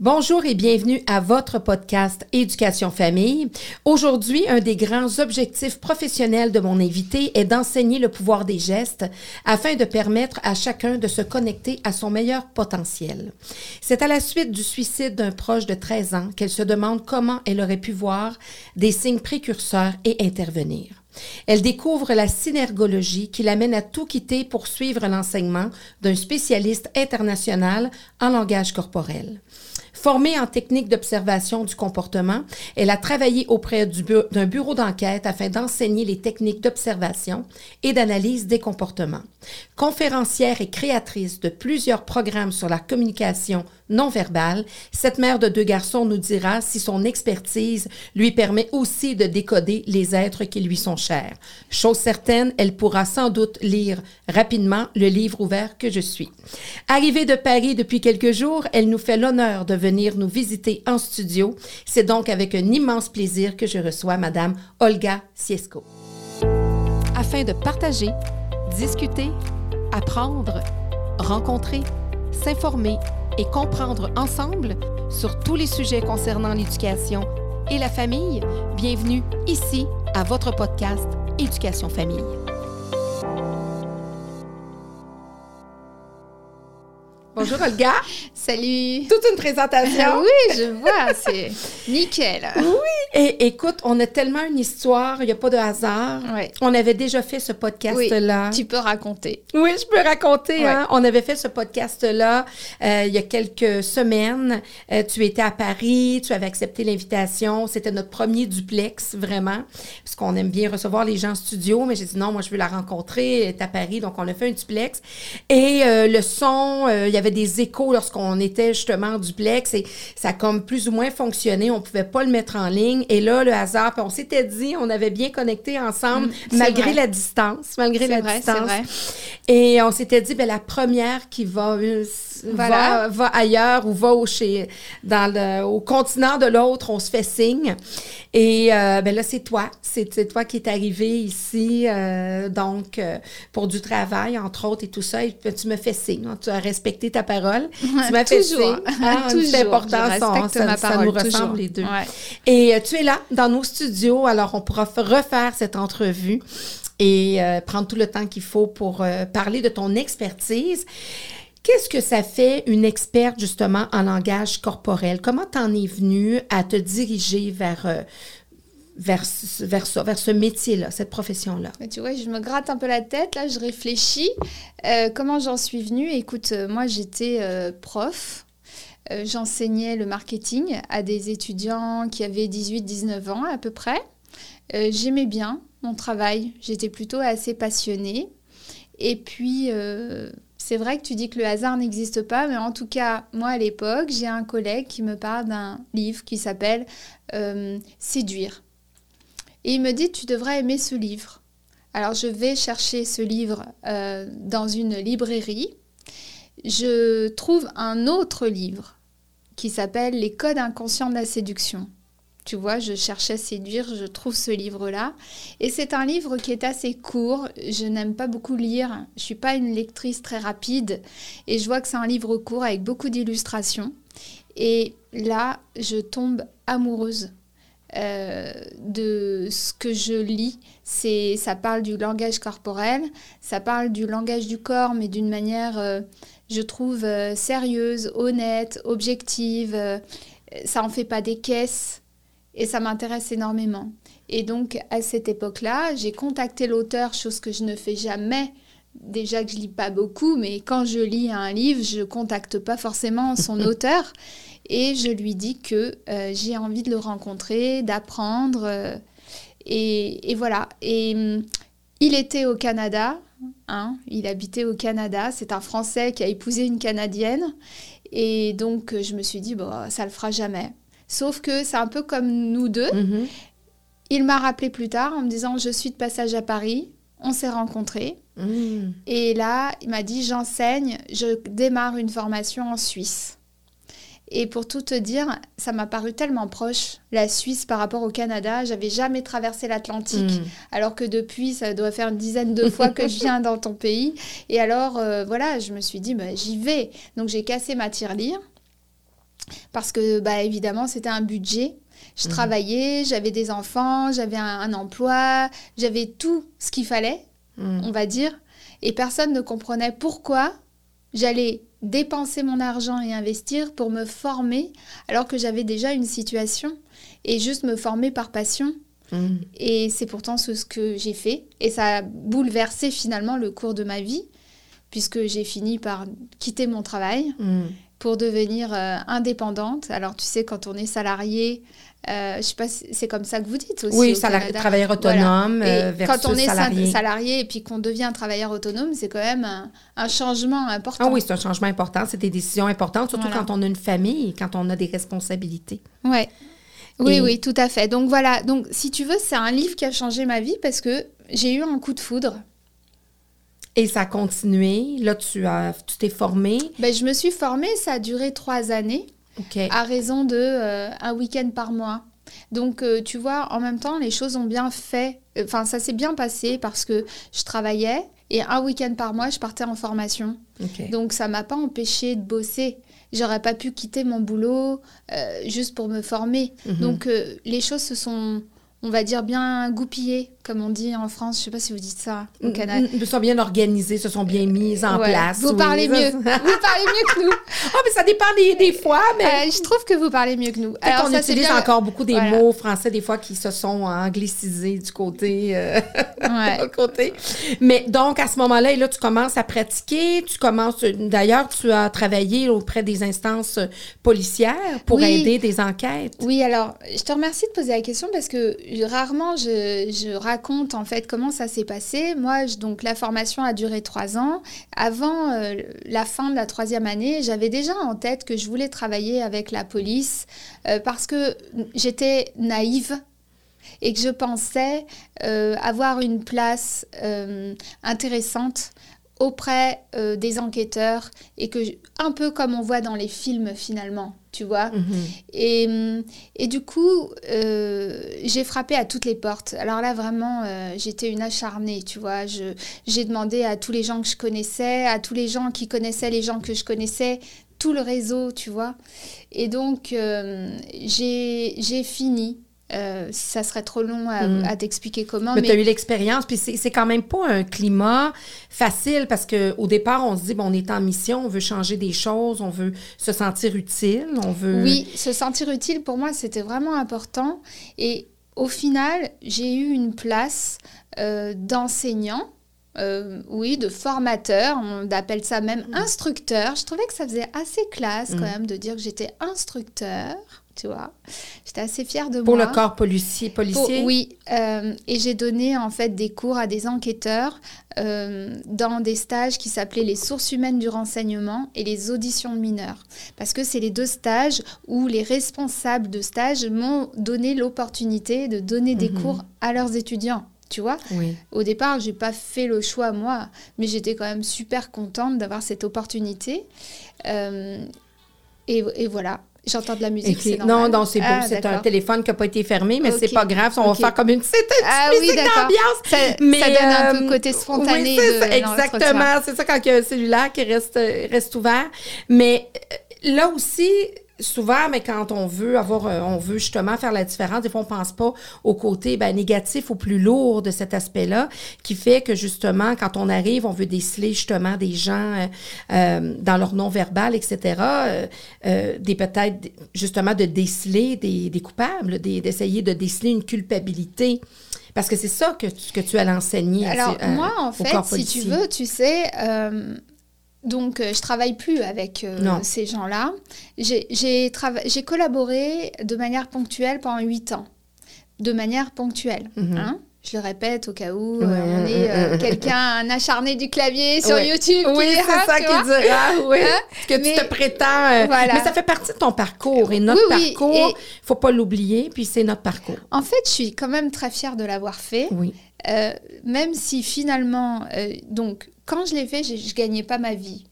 Bonjour et bienvenue à votre podcast Éducation Famille. Aujourd'hui, un des grands objectifs professionnels de mon invité est d'enseigner le pouvoir des gestes afin de permettre à chacun de se connecter à son meilleur potentiel. C'est à la suite du suicide d'un proche de 13 ans qu'elle se demande comment elle aurait pu voir des signes précurseurs et intervenir. Elle découvre la synergologie qui l'amène à tout quitter pour suivre l'enseignement d'un spécialiste international en langage corporel. Formée en technique d'observation du comportement, elle a travaillé auprès d'un bureau d'enquête afin d'enseigner les techniques d'observation et d'analyse des comportements. Conférencière et créatrice de plusieurs programmes sur la communication non verbale, cette mère de deux garçons nous dira si son expertise lui permet aussi de décoder les êtres qui lui sont chers. Chose certaine, elle pourra sans doute lire rapidement le livre ouvert que je suis. Arrivée de Paris depuis quelques jours, elle nous fait l'honneur de venir nous visiter en studio. C'est donc avec un immense plaisir que je reçois Madame Olga Siesko. Afin de partager, discuter, apprendre, rencontrer, s'informer et comprendre ensemble sur tous les sujets concernant l'éducation et la famille, bienvenue ici à votre podcast Éducation Famille. Bonjour Olga. Salut. Toute une présentation. oui, je vois, c'est nickel. Oui. Et écoute, on a tellement une histoire, il n'y a pas de hasard. Ouais. On avait déjà fait ce podcast-là. Tu peux raconter. Oui, je peux raconter. Hein? On avait fait ce podcast-là euh, il y a quelques semaines. Euh, tu étais à Paris, tu avais accepté l'invitation. C'était notre premier duplex, vraiment, parce qu'on aime bien recevoir les gens en studio. Mais j'ai dit non, moi, je veux la rencontrer. Elle est à Paris, donc on a fait un duplex. Et euh, le son, il y avait des échos lorsqu'on était justement en duplex et ça a comme plus ou moins fonctionné. On pouvait pas le mettre en ligne. Et là, le hasard, puis on s'était dit, on avait bien connecté ensemble, Mm, malgré vrai. la distance, malgré la vrai, c'est distance. vrai. Et on s'était dit, ben, la première qui va, euh, s- va, Voilà. va ailleurs ou va au, chez, dans le, au continent de l'autre, on se fait signe. Et euh, ben là, c'est toi. C'est toi qui es arrivé ici, euh, donc, pour du travail, entre autres, et tout ça. Et tu me fais signe. hein. Tu as respecté ta parole. tu m'as fait Toujours. Ah, Toujours. C'est important, ça, nous ressemble toujours. les deux. Ouais. Et euh, tu es là, dans nos studios, alors on pourra refaire cette entrevue et euh, prendre tout le temps qu'il faut pour euh, parler de ton expertise. Qu'est-ce que ça fait une experte justement en langage corporel? Comment t'en es venue à te diriger vers, vers, vers vers ce métier-là, cette profession-là? Tu vois, je me gratte un peu la tête, là, je réfléchis. Euh, comment j'en suis venue? Écoute, euh, moi, j'étais euh, prof. J'enseignais le marketing à des étudiants qui avaient 18-19 ans à peu près. J'aimais bien mon travail, j'étais plutôt assez passionnée. Et puis, c'est vrai que tu dis que le hasard n'existe pas, mais en tout cas, moi à l'époque, j'ai un collègue qui me parle d'un livre qui s'appelle Séduire. Et il me dit, tu devrais aimer ce livre. Alors je vais chercher ce livre euh, dans une librairie. Je trouve un autre livre qui s'appelle Les codes inconscients de la séduction. Tu vois, je cherchais séduire, je trouve ce livre-là. Et c'est un livre qui est assez court. Je n'aime pas beaucoup lire. Je suis pas une lectrice très rapide. Et je vois que c'est un livre court avec beaucoup d'illustrations. Et là, je tombe amoureuse euh, de ce que je lis. C'est, ça parle du langage corporel, ça parle du langage du corps, mais d'une manière, euh, je trouve, euh, sérieuse, honnête, objective. ça en fait pas des caisses et ça m'intéresse énormément. Et donc, à cette époque-là, j'ai contacté l'auteur, chose que je ne fais jamais. Déjà que je lis pas beaucoup, mais quand je lis un livre, je contacte pas forcément son auteur. Et je lui dis que euh, j'ai envie de le rencontrer, d'apprendre. euh, et, et voilà. Et hum, il était au Canada. hein, il habitait au Canada. C'est un Français qui a épousé une Canadienne. Et donc, je me suis dit, bon, ça le fera jamais. Sauf que c'est un peu comme nous deux. Mhm. Il m'a rappelé plus tard en me disant, je suis de passage à Paris. On s'est rencontrés. Mm. Et là, il m'a dit, j'enseigne, je démarre une formation en Suisse. Et pour tout te dire, ça m'a paru tellement proche, la Suisse par rapport au Canada. J'avais jamais traversé l'Atlantique, Mm. alors que depuis, ça doit faire une dizaine de fois que je viens dans ton pays. Et alors, euh, voilà, je me suis dit, bah, j'y vais. Donc j'ai cassé ma tirelire. parce que bah, évidemment c'était un budget. Je Mhm. travaillais, j'avais des enfants, j'avais un, un emploi, j'avais tout ce qu'il fallait, Mm. on va dire, et personne ne comprenait pourquoi j'allais dépenser mon argent et investir pour me former alors que j'avais déjà une situation et juste me former par passion. Mm. Et c'est pourtant ce, que j'ai fait. Et ça a bouleversé finalement le cours de ma vie, puisque j'ai fini par quitter mon travail pour devenir euh, indépendante. Alors tu sais, quand on est salarié, euh, je sais pas, si c'est comme ça que vous dites aussi. Oui, au salari- Canada. travailleur autonome Et euh, versus quand on est sa- salarié. salarié et puis qu'on devient travailleur autonome, c'est quand même un, un changement important. Ah oui, c'est un changement important, c'est des décisions importantes, surtout Voilà. quand on a une famille quand on a des responsabilités. Ouais. Oui, Et- oui, tout à fait. Donc voilà, donc si tu veux, c'est un livre qui a changé ma vie parce que j'ai eu un coup de foudre. Et ça a continué. Là, tu as, tu t'es formé. Ben, je me suis formée, ça a duré trois années. À raison de euh, un week-end par mois. Donc, euh, tu vois, en même temps, les choses ont bien fait. Enfin, ça s'est bien passé parce que je travaillais et un week-end par mois, je partais en formation. Donc, ça m'a pas empêché de bosser. J'aurais pas pu quitter mon boulot euh, juste pour me former. Mhm. Donc, euh, les choses se sont, on va dire, bien goupillées, comme on dit en France. Je sais pas si vous dites ça au Canada. Ils sont bien organisés, se sont bien mises en Ouais. place. Vous oui. parlez Ça, mieux. vous parlez mieux que nous. Ah, mais ça dépend des, des fois, mais. Euh, je trouve que vous parlez mieux que nous. Peut-être ça, c'est utilise bien- encore beaucoup des Voilà. mots français, des fois, qui se sont anglicisés du côté. euh, Ouais. côté. Mais donc, à ce moment-là, et là, tu commences à pratiquer. Tu commences. D'ailleurs, tu as travaillé auprès des instances policières pour Oui. aider des enquêtes. Oui, alors, je te remercie de poser la question parce que rarement je, je raconte en fait comment ça s'est passé. Moi, je- donc la formation a duré trois ans. Avant euh, la fin de la troisième année, j'avais déjà en tête que je voulais travailler avec la police euh, parce que j'étais naïve et que je pensais euh, avoir une place euh, intéressante auprès euh, des enquêteurs et que je- un peu comme on voit dans les films finalement, tu vois. Mhm. Et, et du coup, j'ai frappé à toutes les portes. Alors là, vraiment, j'étais une acharnée, tu vois. Je- J'ai demandé à tous les gens que je connaissais, à tous les gens qui connaissaient les gens que je connaissais, tout le réseau, tu vois. Et donc, euh, j'ai fini. Euh, ça serait trop long à, Mm. à t'expliquer comment. Mais, Mais, tu as eu l'expérience, puis c'est c'est quand même pas un climat facile parce qu'au départ, on se dit, bon, on est en mission, on veut changer des choses, on veut se sentir utile, on veut. Oui, se sentir utile, pour moi, c'était vraiment important. Et au final, j'ai eu une place euh, d'enseignant. Euh, oui, de formateur, on appelle ça même instructeur. Je trouvais que ça faisait assez classe quand Mm. même de dire que j'étais instructeur, tu vois. J'étais assez fière de Pour moi. le corps policier. Pour- oui, euh, et j'ai donné en fait des cours à des enquêteurs euh, dans des stages qui s'appelaient les sources humaines du renseignement et les auditions de mineurs. Parce que c'est les deux stages où les responsables de stage m'ont donné l'opportunité de donner des Mhm. cours à leurs étudiants. Tu vois, Oui. au départ, j'ai pas fait le choix moi, mais j'étais quand même super contente d'avoir cette opportunité. Euh, et, et voilà, j'entends de la musique. C'est Non, non, c'est beau. Ah, c'est un téléphone qui n'a pas été fermé, mais c'est Ok. pas grave. On va faire comme une petite, Ah oui, d'ambiance. Ça, Mais, ça donne un euh, peu côté spontané oui, c'est de ça, l'entretien. exactement. C'est ça quand il y a un cellulaire qui reste, euh, reste ouvert. Mais euh, là aussi, souvent, mais quand on veut avoir, euh, on veut justement faire la différence, des fois, on pense pas au côté ben, négatif ou plus lourd de cet aspect-là, qui fait que justement, quand on arrive, on veut déceler justement des gens euh, euh, dans leur non-verbal, etc., euh, des peut-être, justement, de déceler des, des coupables, des- d'essayer de déceler une culpabilité. Parce que c'est ça que tu, que tu allais enseigner. à Alors, moi, en fait, si tu veux, tu sais, euh, donc euh, je travaille plus avec euh, ces gens-là. J'ai trava- collaboré de manière ponctuelle pendant huit ans. De manière ponctuelle. Mhm. hein. je le répète au cas où euh, on est euh, quelqu'un, un acharné du clavier sur Ouais. YouTube. Oui, c'est ça qui dira, oui. Hein? que tu te prétends. euh, Voilà. Mais ça fait partie de ton parcours. Et notre Oui, oui, parcours, et- faut pas l'oublier, puis c'est notre parcours. En fait, je suis quand même très fière de l'avoir fait. Oui. Même si finalement, donc quand je l'ai fait, je, je gagnais pas ma vie.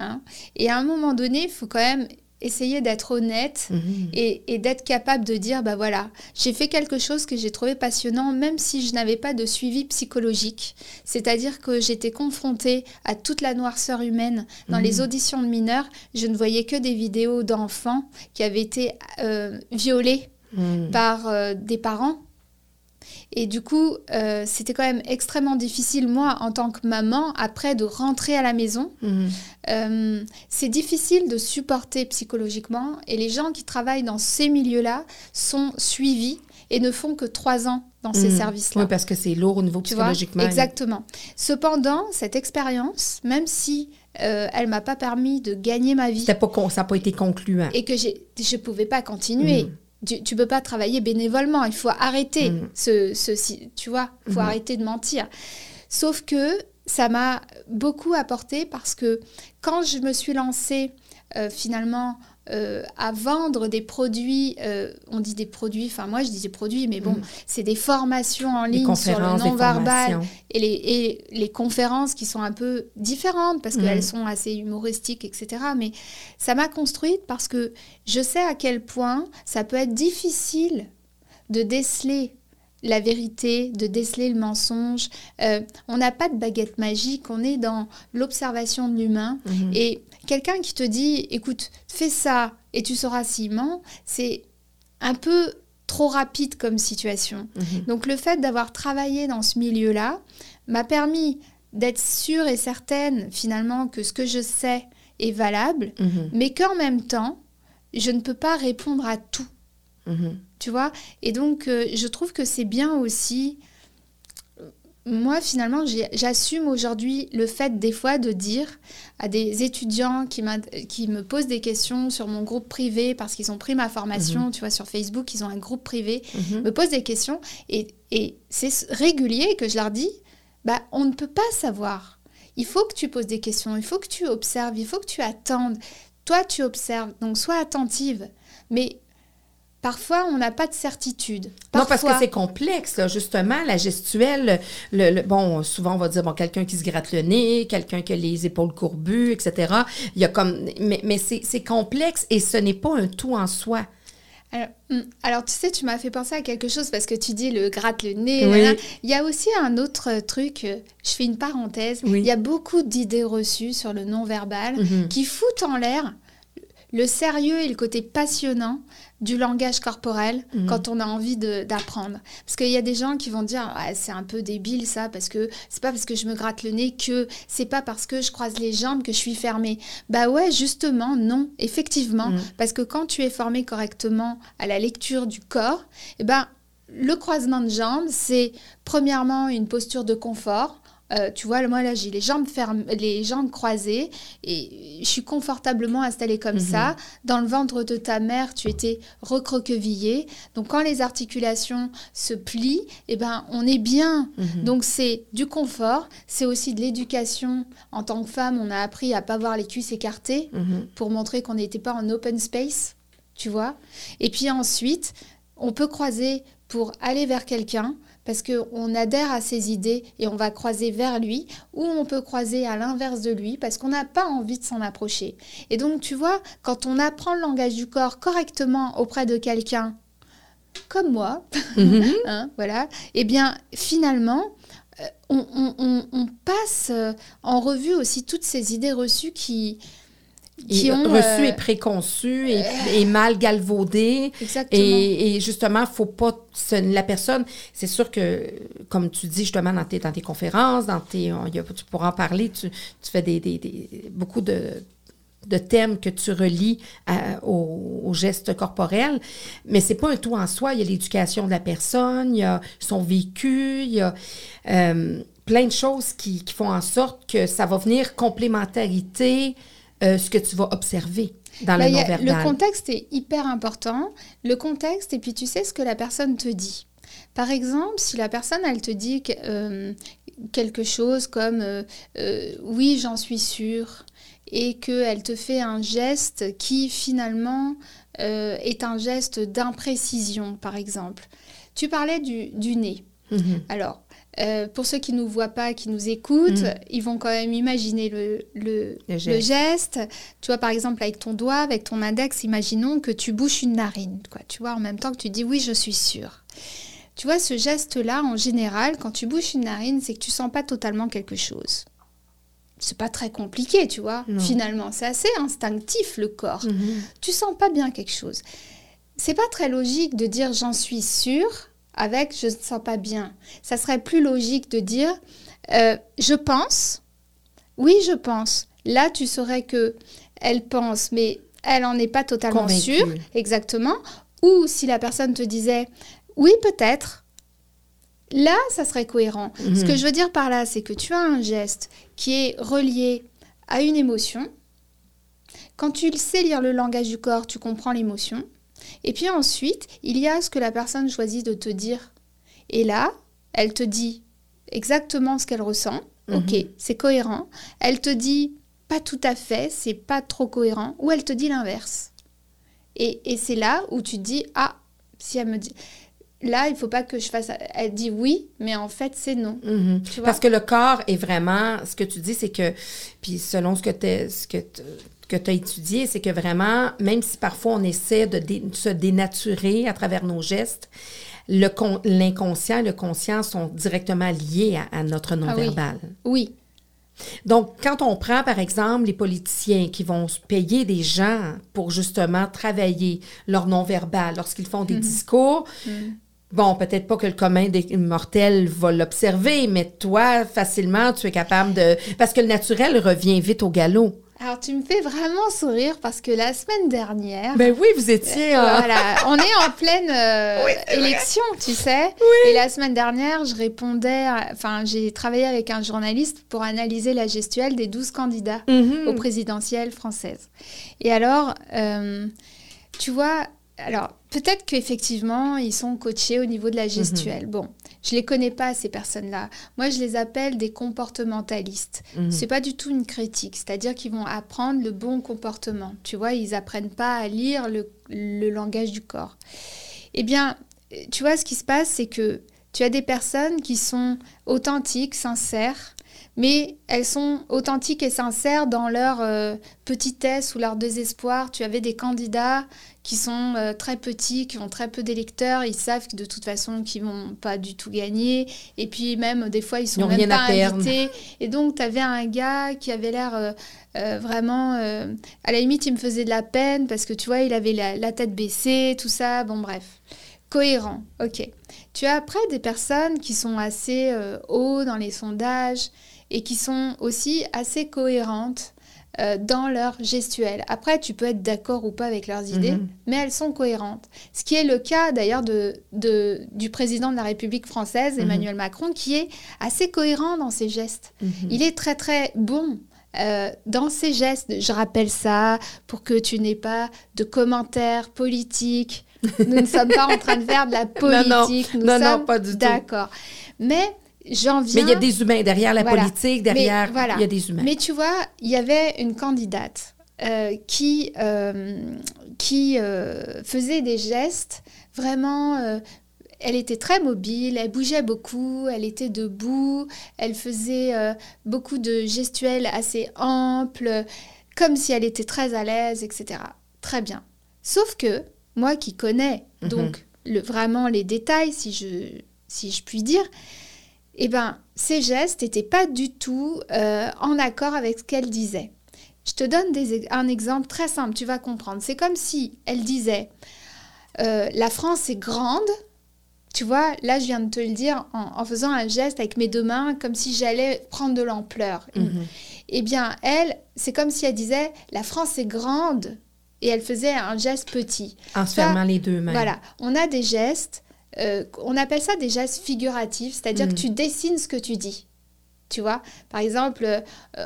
hein. Et à un moment donné, il faut quand même essayer d'être honnête Mhm. et, et d'être capable de dire, bah voilà, j'ai fait quelque chose que j'ai trouvé passionnant, même si je n'avais pas de suivi psychologique. C'est-à-dire que j'étais confrontée à toute la noirceur humaine. Dans les auditions de mineurs, je ne voyais que des vidéos d'enfants qui avaient été euh, violés Mhm. par euh, des parents. Et du coup, euh, c'était quand même extrêmement difficile, moi, en tant que maman, après de rentrer à la maison. Mhm. Euh, c'est difficile de supporter psychologiquement et les gens qui travaillent dans ces milieux-là sont suivis et ne font que trois ans dans ces Mhm. services-là. Oui, parce que c'est lourd au niveau psychologiquement. Exactement. Cependant, cette expérience, même si euh, elle m'a pas permis de gagner ma vie C'était pas con- ça n'a pas été concluant. et que je pouvais pas continuer. Mhm. Tu, tu peux pas travailler bénévolement. Il faut arrêter Mhm. ce, tu vois, il faut Mhm. arrêter de mentir. Sauf que ça m'a beaucoup apporté parce que quand je me suis lancée euh, finalement euh, à vendre des produits, euh, on dit des produits, enfin moi je dis des produits, mais bon, Mhm. c'est des formations en ligne sur le non-verbal et les, et les conférences qui sont un peu différentes parce Mhm. qu'elles sont assez humoristiques, etc. Mais ça m'a construite parce que je sais à quel point ça peut être difficile de déceler la vérité, de déceler le mensonge. Euh, on n'a pas de baguette magique, on est dans l'observation de l'humain. Mhm. Et quelqu'un qui te dit, écoute, fais ça et tu sauras s'il ment, c'est un peu trop rapide comme situation. Mhm. Donc le fait d'avoir travaillé dans ce milieu-là m'a permis d'être sûre et certaine finalement que ce que je sais est valable, Mhm. mais qu'en même temps, je ne peux pas répondre à tout. Tu vois. Et donc euh, je trouve que c'est bien aussi... Moi, finalement, j'assume aujourd'hui le fait des fois de dire à des étudiants qui, qui me posent des questions sur mon groupe privé parce qu'ils ont pris ma formation, tu vois, sur Facebook, ils ont un groupe privé, Mhm. me posent des questions et, et c'est régulier que je leur dis, bah, on ne peut pas savoir. Il faut que tu poses des questions, il faut que tu observes, il faut que tu attendes. Toi, tu observes, donc sois attentive. Mais parfois, on n'a pas de certitude. Non, parce que c'est complexe, là, justement, la gestuelle. Le, le- bon, souvent, on va dire, bon, quelqu'un qui se gratte le nez, quelqu'un qui a les épaules courbues, etc. Il y a comme... Mais, mais c'est complexe et ce n'est pas un tout en soi. Alors, hum, alors, tu sais, tu m'as fait penser à quelque chose parce que tu dis le gratte le nez. Oui. Il y a aussi un autre truc, euh, je fais une parenthèse. Oui. Il y a beaucoup d'idées reçues sur le non-verbal Mhm. qui foutent en l'air le sérieux et le côté passionnant du langage corporel Mhm. quand on a envie d'apprendre. Parce qu'il y a des gens qui vont dire Ah, c'est un peu débile ça, parce que c'est pas parce que je me gratte le nez que c'est pas parce que je croise les jambes que je suis fermée. Bah ouais, justement, non, effectivement. Mhm. Parce que quand tu es formé correctement à la lecture du corps, eh ben, le croisement de jambes, c'est premièrement une posture de confort. Euh, tu vois, moi là, j'ai les jambes fermes, les jambes croisées et je suis confortablement installée comme Mhm. ça. Dans le ventre de ta mère, tu étais recroquevillée. Donc quand les articulations se plient, eh ben, on est bien. Mhm. Donc c'est du confort, c'est aussi de l'éducation. En tant que femme, on a appris à pas voir les cuisses écartées Mhm. pour montrer qu'on n'était pas en open space, tu vois. Et puis ensuite, on peut croiser pour aller vers quelqu'un parce qu'on adhère à ses idées et on va croiser vers lui, ou on peut croiser à l'inverse de lui parce qu'on n'a pas envie de s'en approcher. Et donc, tu vois, quand on apprend le langage du corps correctement auprès de quelqu'un comme moi, Mhm. hein, voilà, eh bien, finalement, euh, on, on- on- on passe euh, en revue aussi toutes ces idées reçues qui, qui ont... reçu euh, et préconçu et, et mal galvaudé. Exactement. Et, et justement, faut pas la personne. C'est sûr que, comme tu dis justement dans tes, dans tes conférences, dans tes, on- y a- tu pourras en parler. Tu, tu fais des, des- des- beaucoup de, de thèmes que tu relis à- aux, aux gestes corporels, mais c'est pas un tout en soi. Il y a l'éducation de la personne, il y a son vécu, il y a euh, plein de choses qui, qui font en sorte que ça va venir complémentarité euh, ce que tu vas observer dans Bah, le non-verbal. le contexte est hyper important. Le contexte, et puis tu sais ce que la personne te dit. Par exemple, si la personne, elle te dit que, euh, quelque chose comme euh, euh, oui, j'en suis sûre, et qu'elle te fait un geste qui finalement est un geste d'imprécision, par exemple. Tu parlais du, du nez. Mhm. Alors, euh, pour ceux qui ne nous voient pas, qui nous écoutent, Mm. ils vont quand même imaginer le, le, Le le geste. Tu vois, par exemple, avec ton doigt, avec ton index, imaginons que tu bouches une narine, quoi. Tu vois, en même temps que tu dis oui, je suis sûre. Tu vois, ce geste-là, en général, quand tu bouches une narine, c'est que tu sens pas totalement quelque chose. C'est pas très compliqué, tu vois. Non. Finalement, c'est assez instinctif le corps. Mhm. Tu sens pas bien quelque chose. C'est pas très logique de dire j'en suis sûre avec je ne sens pas bien. Ça serait plus logique de dire euh, je pense. Oui, je pense. Là, tu saurais que elle pense, mais elle en est pas totalement Convaincue. sûre, exactement. Ou si la personne te disait oui, peut-être. Là, ça serait cohérent. Ce Mhm. que je veux dire par là, c'est que tu as un geste qui est relié à une émotion. Quand tu sais lire le langage du corps, tu comprends l'émotion. Et puis ensuite, il y a ce que la personne choisit de te dire. Et là, elle te dit exactement ce qu'elle ressent. Mhm. Ok, c'est cohérent. Elle te dit pas tout à fait, c'est pas trop cohérent. Ou elle te dit l'inverse. Et, et c'est là où tu te dis ah, si elle me dit là, il faut pas que je fasse. Elle dit oui, mais en fait c'est non. Mhm. Parce que le corps est vraiment, ce que tu dis, c'est que, puis selon ce que tu ce que que tu as étudié, c'est que vraiment, même si parfois on essaie de dé- se dénaturer à travers nos gestes, l'inconscient et le conscient sont directement liés à, à notre non-verbal. Oui, Donc, quand on prend, par exemple, les politiciens qui vont payer des gens pour justement travailler leur non-verbal lorsqu'ils font des discours, bon, peut-être pas que le commun des mortels va l'observer, mais toi, facilement, tu es capable de... Parce que le naturel revient vite au galop. Alors, tu me fais vraiment sourire parce que la semaine dernière, Ben oui, vous étiez... euh, voilà, on est en pleine euh, Oui, vrai. élection, tu sais. Et la semaine dernière, je répondais, enfin, j'ai travaillé avec un journaliste pour analyser la gestuelle des 12 candidats mhm. aux présidentielles françaises. Et alors, euh, tu vois, alors peut-être qu'effectivement, ils sont coachés au niveau de la gestuelle. Bon, je les connais pas, ces personnes-là. Moi, je les appelle des comportementalistes. Mhm. C'est pas du tout une critique, c'est-à-dire qu'ils vont apprendre le bon comportement. Tu vois, ils apprennent pas à lire le, le langage du corps. Eh bien, tu vois, ce qui se passe, c'est que tu as des personnes qui sont authentiques, sincères, mais elles sont authentiques et sincères dans leur euh, petitesse ou leur désespoir. Tu avais des candidats qui sont euh, très petits, qui ont très peu d'électeurs, ils savent que de toute façon qu'ils vont pas du tout gagner, et puis même des fois ils sont Ils même rien pas à invités. Et donc tu avais un gars qui avait l'air euh, vraiment, à la limite il me faisait de la peine parce que tu vois il avait la, la tête baissée, tout ça, bon bref, cohérent, ok. Tu as après des personnes qui sont assez euh, hauts dans les sondages et qui sont aussi assez cohérentes euh, dans leur gestuelle. Après, tu peux être d'accord ou pas avec leurs idées, Mhm. mais elles sont cohérentes. Ce qui est le cas d'ailleurs de, de- du président de la République française, Emmanuel Macron, qui est assez cohérent dans ses gestes. Mhm. Il est très très bon. euh, dans ses gestes, je rappelle ça pour que tu n'aies pas de commentaires politiques. Nous ne sommes pas en train de faire de la Non, non. politique. Nous Non, non, sommes pas du tout. D'accord. Mais j'en Mais viens. il y a des humains derrière la Voilà. politique, derrière, Mais voilà. il y a des humains. Mais tu vois, il y avait une candidate euh, qui, euh, qui euh, faisait des gestes vraiment. elle était très mobile, elle bougeait beaucoup, elle était debout, elle faisait beaucoup de gestuels assez amples, comme si elle était très à l'aise, etc. Très bien. Sauf que moi qui connais Mhm. donc le, vraiment les détails, si je, si je puis dire, eh ben, ces gestes n'étaient pas du tout euh, en accord avec ce qu'elle disait. Je te donne des, un exemple très simple, tu vas comprendre. C'est comme si elle disait euh, La France est grande. Tu vois, là, je viens de te le dire en, en faisant un geste avec mes deux mains, comme si j'allais prendre de l'ampleur. Mhm. Eh bien, elle, c'est comme si elle disait La France est grande. Et elle faisait un geste petit. En se fermant les deux mains. Voilà, on a des gestes, euh, on appelle ça des gestes figuratifs, c'est-à-dire que tu dessines ce que tu dis. Tu vois, par exemple, euh,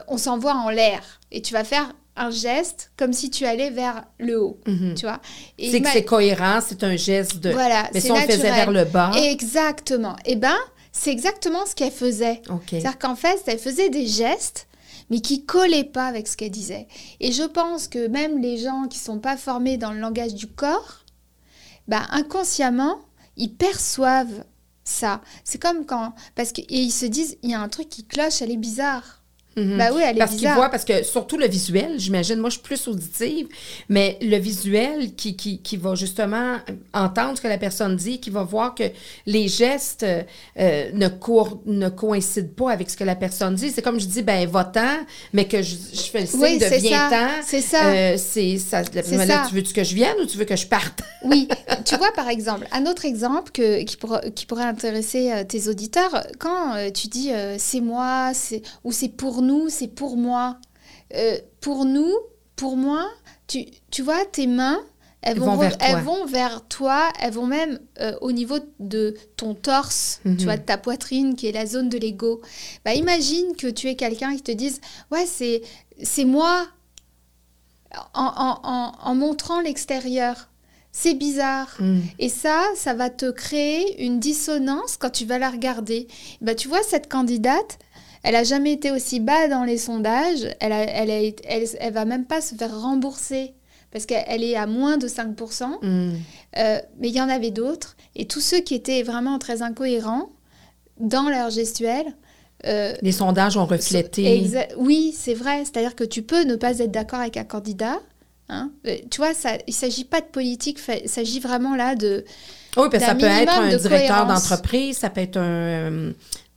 on s'envoie en l'air et tu vas faire un geste comme si tu allais vers le haut, Mhm. tu vois. C'est que c'est cohérent, c'est un geste de... Voilà, Mais c'est si on le faisait naturel. vers le bas... Exactement. Et ben, c'est exactement ce qu'elle faisait. OK. C'est-à-dire qu'en fait, elle faisait des gestes, mais qui collaient pas avec ce qu'elle disait. Et je pense que même les gens qui sont pas formés dans le langage du corps, bah, inconsciemment, ils perçoivent ça. C'est comme quand. Parce qu'ils se disent, il y a un truc qui cloche, elle est bizarre. Bah oui, elle est Parce qu'ils voient, parce que surtout le visuel, j'imagine, moi je suis plus auditive, mais le visuel qui, qui, qui va justement entendre ce que la personne dit, qui va voir que les gestes euh, ne, cour- ne coïncident pas avec ce que la personne dit. C'est comme je dis, ben va-t'en, mais que je, je fais le signe Oui, de viens-t'en. C'est ça. Euh, c'est ça. Là, tu veux que je vienne ou tu veux que je parte? Oui, tu vois par exemple, un autre exemple que, qui, pourra- qui pourrait intéresser euh, tes auditeurs, quand tu dis euh, c'est moi, c'est ou c'est pour nous, c'est pour moi. Euh, pour nous, pour moi, tu, tu vois, tes mains, elles vont, vers toi. elles vont vers toi, elles vont même euh, au niveau de ton torse, Mhm. tu vois, de ta poitrine qui est la zone de l'ego. Bah, imagine que tu es quelqu'un qui te dise Ouais, c'est c'est moi en, en- en- en montrant l'extérieur. C'est bizarre. Mm. Et ça, ça va te créer une dissonance quand tu vas la regarder. Bah, tu vois, cette candidate, elle a jamais été aussi bas dans les sondages. Elle, a, elle, a été- elle, elle va même pas se faire rembourser parce qu'elle elle est à moins de 5%. Mm. Euh, mais il y en avait d'autres. Et tous ceux qui étaient vraiment très incohérents dans leur gestuelle, euh, Les sondages ont reflété. Oui, c'est vrai. C'est-à-dire que tu peux ne pas être d'accord avec un candidat. hein. Euh, Tu vois, ça, il ne s'agit pas de politique, il s'agit vraiment là de... Oui, parce que ça peut être un de directeur d'entreprise, ça peut être un,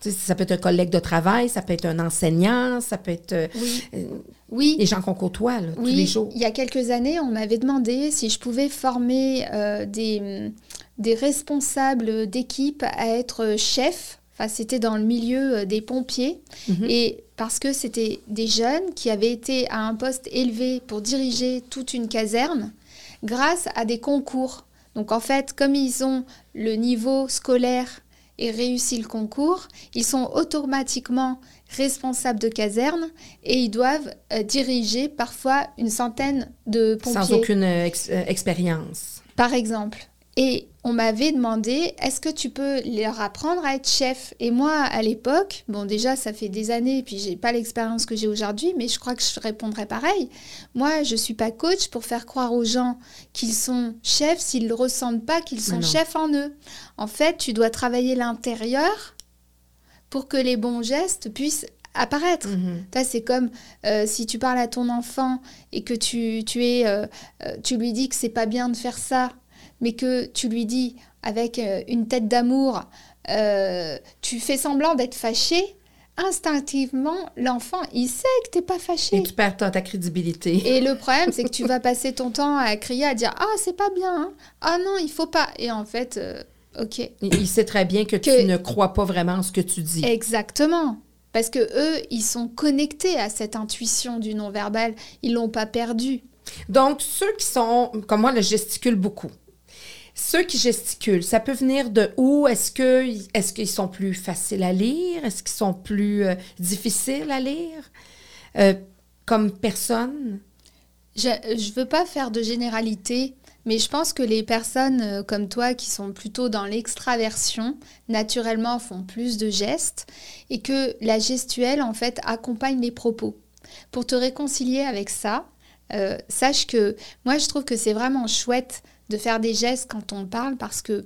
ça peut être un collègue de travail, ça peut être un enseignant, ça peut être euh, Oui, euh, oui. les gens qu'on côtoie là, tous les jours. il y a quelques années, on m'avait demandé si je pouvais former euh, des, des responsables d'équipe à être chefs. Enfin, c'était dans le milieu des pompiers. Mhm. Et parce que c'était des jeunes qui avaient été à un poste élevé pour diriger toute une caserne grâce à des concours. Donc en fait, comme ils ont le niveau scolaire et réussi le concours, ils sont automatiquement responsables de caserne et ils doivent euh, diriger parfois une centaine de pompiers, Sans aucune euh, ex- euh, expérience. par exemple. Et on m'avait demandé, est-ce que tu peux leur apprendre à être chef? Et moi, à l'époque, bon déjà, ça fait des années, et puis j'ai pas l'expérience que j'ai aujourd'hui, mais je crois que je répondrais pareil. Moi, je suis pas coach pour faire croire aux gens qu'ils sont chefs s'ils ne ressentent pas qu'ils sont chefs en eux. En fait, tu dois travailler l'intérieur pour que les bons gestes puissent apparaître. Mhm. C'est comme euh, si tu parles à ton enfant et que tu, tu, es, euh, euh, tu lui dis que c'est pas bien de faire ça, mais que tu lui dis avec euh, une tête d'amour, euh, tu fais semblant d'être fâché, instinctivement, l'enfant, il sait que t'es pas fâché. Et tu perds ta, crédibilité. Et le problème, c'est que tu vas passer ton temps à crier, à dire Ah, c'est pas bien, hein. ah non, il faut pas. Et en fait, euh, ok. Il, il sait très bien que, Que- tu ne crois pas vraiment en ce que tu dis. Exactement. Parce que eux, ils sont connectés à cette intuition du non-verbal. Ils l'ont pas perdu. Donc, ceux qui sont, comme moi, le gesticulent beaucoup. Ceux qui gesticulent, ça peut venir de où? Est-ce que est-ce qu'ils sont plus faciles à lire? Est-ce qu'ils sont plus euh, difficiles à lire? Euh, comme personne? Je ne veux pas faire de généralité, mais je pense que les personnes euh, comme toi qui sont plutôt dans l'extraversion, naturellement font plus de gestes et que la gestuelle, en fait, accompagne les propos. Pour te réconcilier avec ça, sache que moi, je trouve que c'est vraiment chouette de faire des gestes quand on parle parce que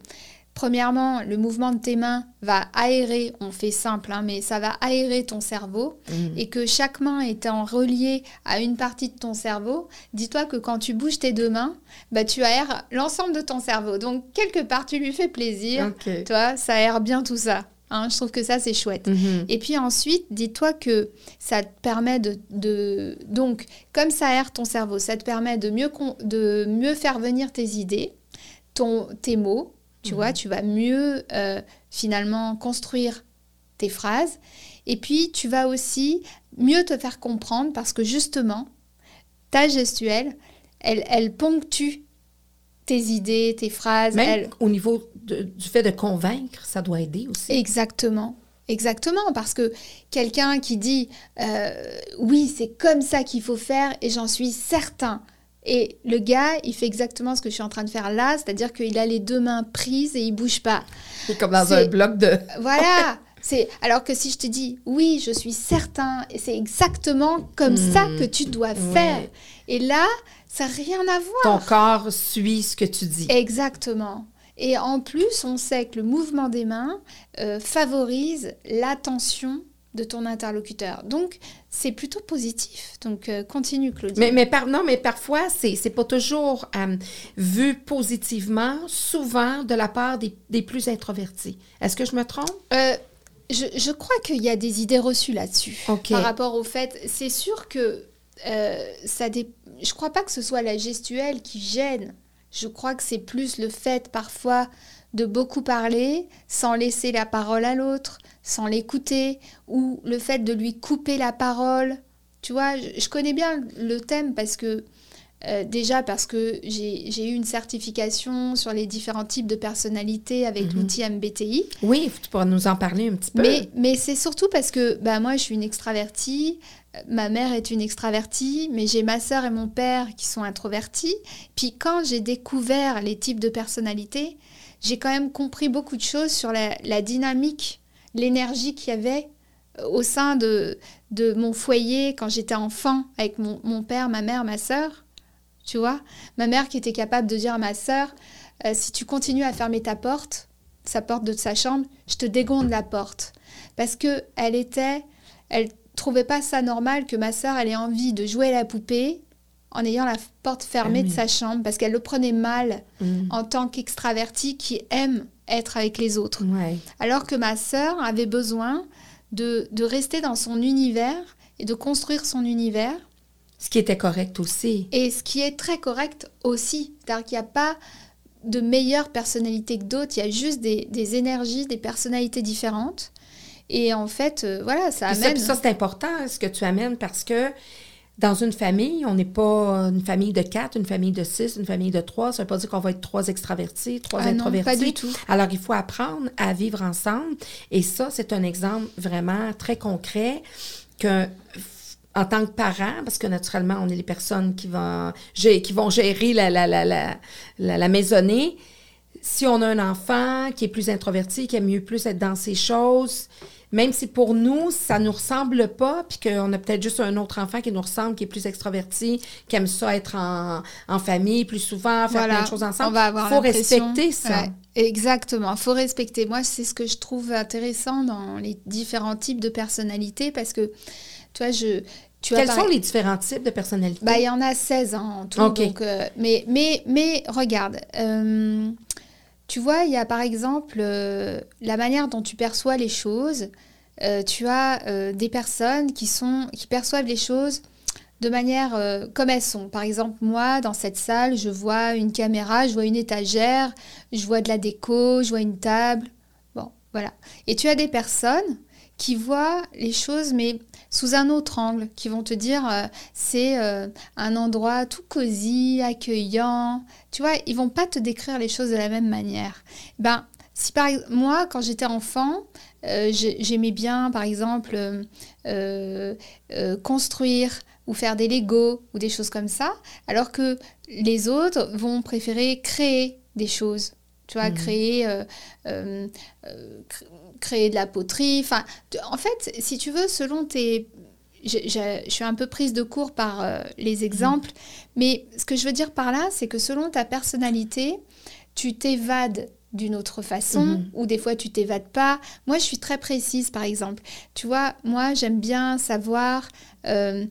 Premièrement, le mouvement de tes mains va aérer, on fait simple, hein, mais ça va aérer ton cerveau Mm. et que chaque main étant reliée à une partie de ton cerveau, dis-toi que quand tu bouges tes deux mains, bah, tu aères l'ensemble de ton cerveau. Donc, quelque part, tu lui fais plaisir. Toi, ça aère bien tout ça. Hein. je trouve que ça, c'est chouette. Mhm. Et puis ensuite, dis-toi que ça te permet de, de- Donc, comme ça aère ton cerveau, ça te permet de mieux, con- de mieux faire venir tes idées, ton, tes mots. Tu Mhm. vois, tu vas mieux euh, finalement construire tes phrases. Et puis, tu vas aussi mieux te faire comprendre parce que justement, ta gestuelle, elle, elle ponctue tes idées, tes phrases. Même au niveau de- du fait de convaincre, ça doit aider aussi. Exactement. Exactement, parce que quelqu'un qui dit euh, oui, c'est comme ça qu'il faut faire et j'en suis certain. Et le gars, il fait exactement ce que je suis en train de faire là, c'est-à-dire qu'il a les deux mains prises et il bouge pas. C'est comme dans un bloc de... Voilà. C'est alors que si je te dis oui, je suis certain et c'est exactement comme ça Hmm. que tu dois Ouais. faire. Et là, ça n'a rien à voir. Ton corps suit ce que tu dis. Exactement. Et en plus, on sait que le mouvement des mains euh, favorise l'attention de ton interlocuteur. Donc, c'est plutôt positif. Donc, euh, continue, Claudie. Mais, mais non, mais parfois, c'est n'est pas toujours euh, vu positivement, souvent de la part des, des plus introvertis. Est-ce que je me trompe? Je, je, crois qu'il y a des idées reçues là-dessus. Par rapport au fait, c'est sûr que ça dé... je crois pas que ce soit la gestuelle qui gêne je crois que c'est plus le fait parfois de beaucoup parler sans laisser la parole à l'autre, sans l'écouter, ou le fait de lui couper la parole. Tu vois, je, connais bien le thème parce que euh, déjà parce que j'ai eu une certification sur les différents types de personnalités avec mhm. l'outil MBTI. Oui, tu pourras nous en parler un petit peu. Mais, mais c'est surtout parce que bah, moi, je suis une extravertie, ma mère est une extravertie, mais j'ai ma sœur et mon père qui sont introvertis. Puis quand j'ai découvert les types de personnalités, j'ai quand même compris beaucoup de choses sur la, dynamique, l'énergie qu'il y avait euh, au sein de, mon foyer quand j'étais enfant avec mon, père, ma mère, ma sœur. Tu vois Ma mère qui était capable de dire à ma sœur, euh, si tu continues à fermer ta porte, sa porte de sa chambre, je te dégonde la porte. Parce que elle était, elle trouvais pas ça normal que ma sœur ait envie de jouer à la poupée en ayant la porte fermée de sa chambre parce qu'elle le prenait mal mm. en tant qu'extravertie qui aime être avec les autres. Alors que ma sœur avait besoin de, de, rester dans son univers et de construire son univers. Ce qui était correct aussi. Et ce qui est très correct aussi. C'est-à-dire qu'il n'y a pas de meilleure personnalité que d'autres, il y a juste des, des énergies, des personnalités différentes. Et en fait, euh, voilà, ça amène. Ça, c'est important ce que tu amènes parce que dans une famille, on n'est pas une famille de quatre, une famille de six, une famille de trois. Ça ne veut pas dire qu'on va être trois extravertis, trois ah introvertis. pas du tout. Alors, il faut apprendre à vivre ensemble. Et ça, c'est un exemple vraiment très concret que en tant que parent, parce que naturellement, on est les personnes qui vont, qui vont gérer la, la, la, la, la maisonnée. Si on a un enfant qui est plus introverti, qui aime mieux plus être dans ses choses, même si pour nous, ça ne nous ressemble pas, puis qu'on a peut-être juste un autre enfant qui nous ressemble, qui est plus extraverti, qui aime ça être en, en famille plus souvent, faire plein de choses ensemble. Il faut respecter ça. exactement, il faut respecter. Moi, c'est ce que je trouve intéressant dans les différents types de personnalités, parce que, tu vois, je... Tu Quels sont les différents types de personnalités? Bah, il y en a 16 en tout. Donc, euh, mais, mais, mais regarde, euh, tu vois, il y a par exemple euh, la manière dont tu perçois les choses. Euh, tu as euh, des personnes qui, perçoivent les choses de manière comme elles sont. Par exemple, moi, dans cette salle, je vois une caméra, je vois une étagère, je vois de la déco, je vois une table. Bon, voilà. Et tu as des personnes qui voient les choses, mais sous un autre angle, qui vont te dire c'est un endroit tout cosy, accueillant, tu vois, ils vont pas te décrire les choses de la même manière. Ben, si par moi, quand j'étais enfant, euh, j'aimais bien, par exemple, euh, euh, construire ou faire des Legos ou des choses comme ça, alors que les autres vont préférer créer des choses. Tu vois, mmh. créer, créer de la poterie. Enfin, en fait, si tu veux, selon tes je, suis un peu prise de court par euh, les exemples, mais ce que je veux dire par là, c'est que selon ta personnalité, tu t'évades d'une autre façon, mhm. ou des fois tu t'évades pas. Moi, je suis très précise, par exemple. Tu vois, moi, j'aime bien savoir euh,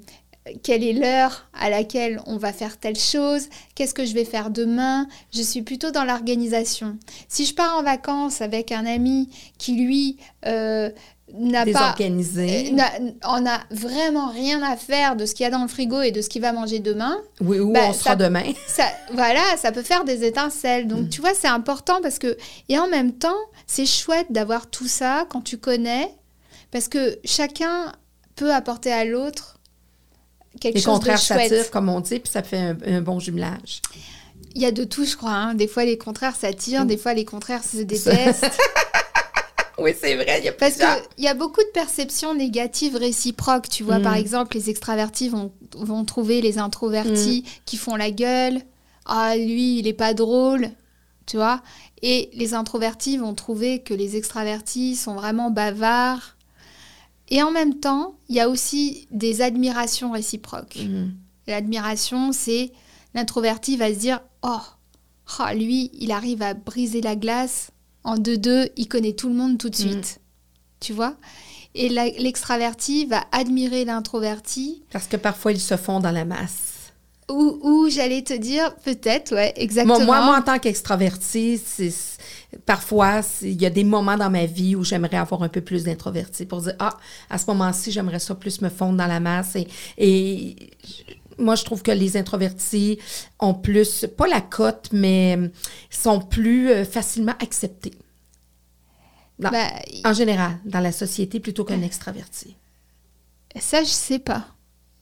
quelle est l'heure à laquelle on va faire telle chose, qu'est-ce que je vais faire demain. Je suis plutôt dans l'organisation. Si je pars en vacances avec un ami qui, lui, euh, n'a pas euh, on a vraiment rien à faire de ce qu'il y a dans le frigo et de ce qu'il va manger demain. Oui, ou bah, on sera demain. Ça, voilà, ça peut faire des étincelles. Donc, mm. tu vois, c'est important parce que... Et en même temps, c'est chouette d'avoir tout ça quand tu connais, parce que chacun peut apporter à l'autre quelque chose de chouette. s'attirent, comme on dit, puis ça fait un, bon jumelage. Il y a de tout, je crois. Hein. Des fois, les contraires s'attirent, mm. des fois, les contraires se détestent. oui, c'est vrai. Il y a Parce qu'il y a beaucoup de perceptions négatives réciproques. Tu vois, par mm. exemple, les extravertis vont, vont trouver les introvertis mm. qui font la gueule. Ah, lui, il est pas drôle. Tu vois Et les introvertis vont trouver que les extravertis sont vraiment bavards. Et en même temps, il y a aussi des admirations réciproques. Mm. L'admiration, c'est l'introverti va se dire Oh, oh, lui, il arrive à briser la glace en deux-deux, il connaît tout le monde tout de suite. Tu vois? Et l'extraverti va admirer l'introverti. Parce que parfois, ils se font dans la masse. Ou, j'allais te dire, peut-être, ouais, exactement. Moi, moi, en tant qu'extraverti, parfois, il y a des moments dans ma vie où j'aimerais avoir un peu plus d'introverti pour dire, ah, à ce moment-ci, j'aimerais ça plus me fondre dans la masse. Et, et moi, je trouve que les introvertis ont plus, pas la cote, mais sont plus euh, facilement acceptés. Ben, en général, dans la société, plutôt qu'un extraverti. Ça, je sais pas.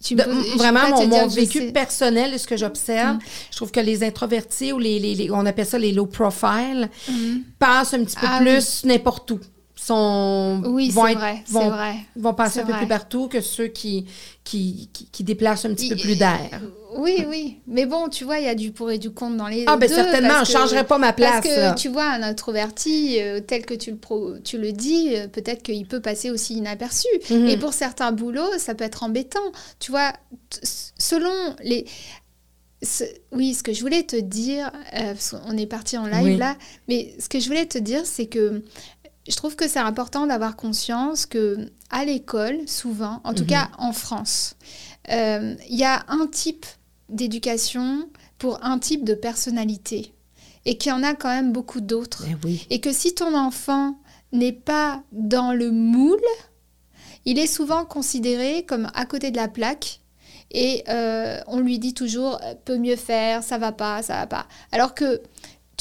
Tu vraiment, mon, mon vécu personnel, ce que j'observe, mm. je trouve que les introvertis ou les, les, on appelle ça les low profile, mm. passent un petit peu ah plus n'importe où sont oui, vont vrai, vont, vrai. vont passer un peu plus partout que ceux qui qui, qui, déplacent un petit peu plus d'air. Oui, oui. Mais bon, tu vois, il y a du pour et du contre dans les Ah, ben certainement, je ne changerais pas ma place. Parce que, tu vois, un introverti, euh, tel que tu le, pro, tu le dis, euh, peut-être qu'il peut passer aussi inaperçu. Mhm. Et pour certains boulots, ça peut être embêtant. Tu vois, selon les... oui, ce que je voulais te dire, euh, on est parti en live là, mais ce que je voulais te dire, c'est que je trouve que c'est important d'avoir conscience que à l'école, souvent, en tout mhm. cas en France, euh, il y a un type d'éducation pour un type de personnalité et qu'il y en a quand même beaucoup d'autres. Eh et que si ton enfant n'est pas dans le moule, il est souvent considéré comme à côté de la plaque et euh, on lui dit toujours peut mieux faire, ça va pas, ça va pas. Alors que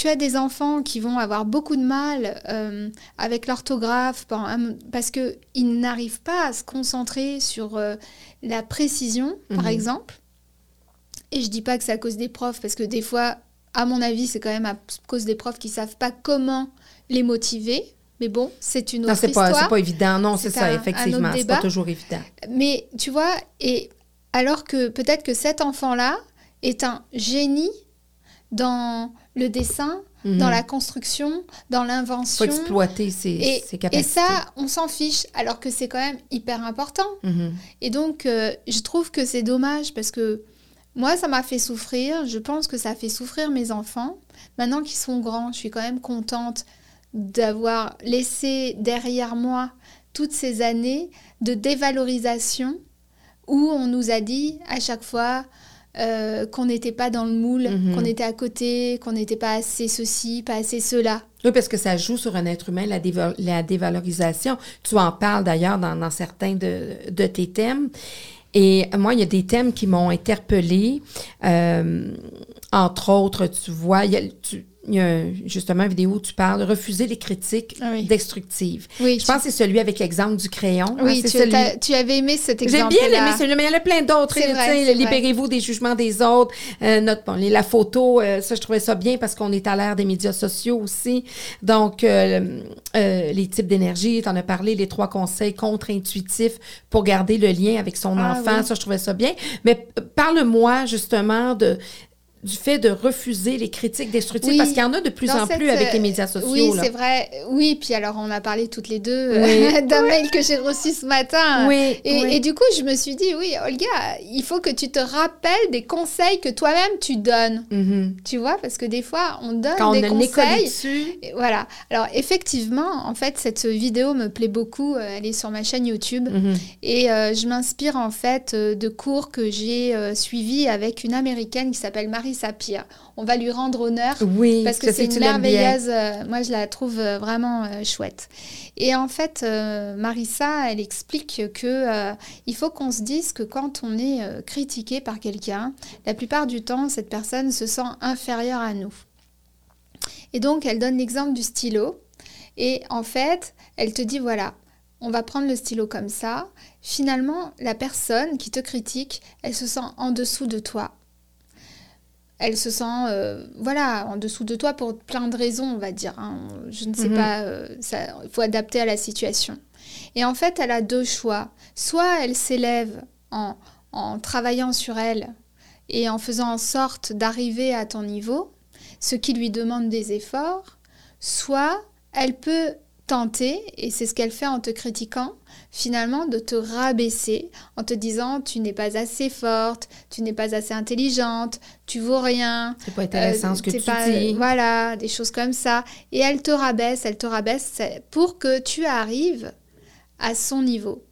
tu as des enfants qui vont avoir beaucoup de mal euh, avec l'orthographe parce qu'ils n'arrivent pas à se concentrer sur euh, la précision, par mhm. exemple. Et je dis pas que c'est à cause des profs, parce que des fois, à mon avis, c'est quand même à cause des profs qui savent pas comment les motiver. Mais bon, c'est une autre non, c'est histoire. Pas, pas évident. Non, c'est ça, effectivement. C'est pas toujours évident. Mais tu vois, et alors que peut-être que cet enfant-là est un génie dans le dessin, dans mhm. la construction, dans l'invention. Faut exploiter ses, capacités. Et ça, on s'en fiche, alors que c'est quand même hyper important. Mhm. Et donc, euh, je trouve que c'est dommage parce que moi, ça m'a fait souffrir. Je pense que ça fait souffrir mes enfants. Maintenant qu'ils sont grands, je suis quand même contente d'avoir laissé derrière moi toutes ces années de dévalorisation où on nous a dit à chaque fois euh, qu'on n'était pas dans le moule, mhm. qu'on était à côté, qu'on n'était pas assez ceci, pas assez cela. Oui, parce que ça joue sur un être humain, la, la dévalorisation. Tu en parles d'ailleurs dans, certains de, tes thèmes. Et moi, il y a des thèmes qui m'ont interpellée. Euh, entre autres, tu vois, il y a, il y a justement une vidéo où tu parles de refuser les critiques ah destructives. Oui, je pense que c'est celui avec l'exemple du crayon. Hein, oui, tu, avais aimé cet exemple. J'ai bien aimé celui-là, mais il y en a plein d'autres. Libérez-vous des jugements des autres. Euh, notre, bon, la photo, euh, ça, je trouvais ça bien parce qu'on est à l'ère des médias sociaux aussi. Donc, euh, les types d'énergie, tu en as parlé, les trois conseils contre-intuitifs pour garder le lien avec son ah enfant. Ça, je trouvais ça bien. Mais parle-moi justement de du fait de refuser les critiques destructives parce qu'il y en a de plus en plus avec les médias sociaux. Oui, c'est vrai. Oui, puis alors on a parlé toutes les deux euh, d'un mail que j'ai reçu ce matin. Oui et, du coup, je me suis dit, oui, Olga, il faut que tu te rappelles des conseils que toi-même tu donnes. Mm-hmm. Tu vois, parce que des fois, on donne Quand des on conseils. Dessus. voilà. Alors effectivement, en fait, cette vidéo me plaît beaucoup. Euh, elle est sur ma chaîne YouTube mm-hmm. et euh, je m'inspire en fait de cours que j'ai suivis avec une américaine qui s'appelle Marie Sapir. On va lui rendre honneur oui, parce que c'est une merveilleuse. Euh, moi, je la trouve euh, vraiment euh, chouette. Et en fait, Marissa, elle explique que il faut qu'on se dise que quand on est critiqué par quelqu'un, la plupart du temps, cette personne se sent inférieure à nous. Et donc, elle donne l'exemple du stylo. Et en fait, elle te dit voilà, on va prendre le stylo comme ça. Finalement, la personne qui te critique, elle se sent en dessous de toi elle se sent euh, voilà en dessous de toi pour plein de raisons on va dire hein. je ne sais mhm. pas euh, il faut adapter à la situation et en fait elle a deux choix soit elle s'élève en, en travaillant sur elle et en faisant en sorte d'arriver à ton niveau ce qui lui demande des efforts soit elle peut tenter, et c'est ce qu'elle fait en te critiquant, finalement de te rabaisser en te disant tu n'es pas assez forte, tu n'es pas assez intelligente, tu vaux rien. C'est pas intéressant ce que tu dis. Voilà, des choses comme ça. Et elle te rabaisse, elle te rabaisse pour que tu arrives à son niveau.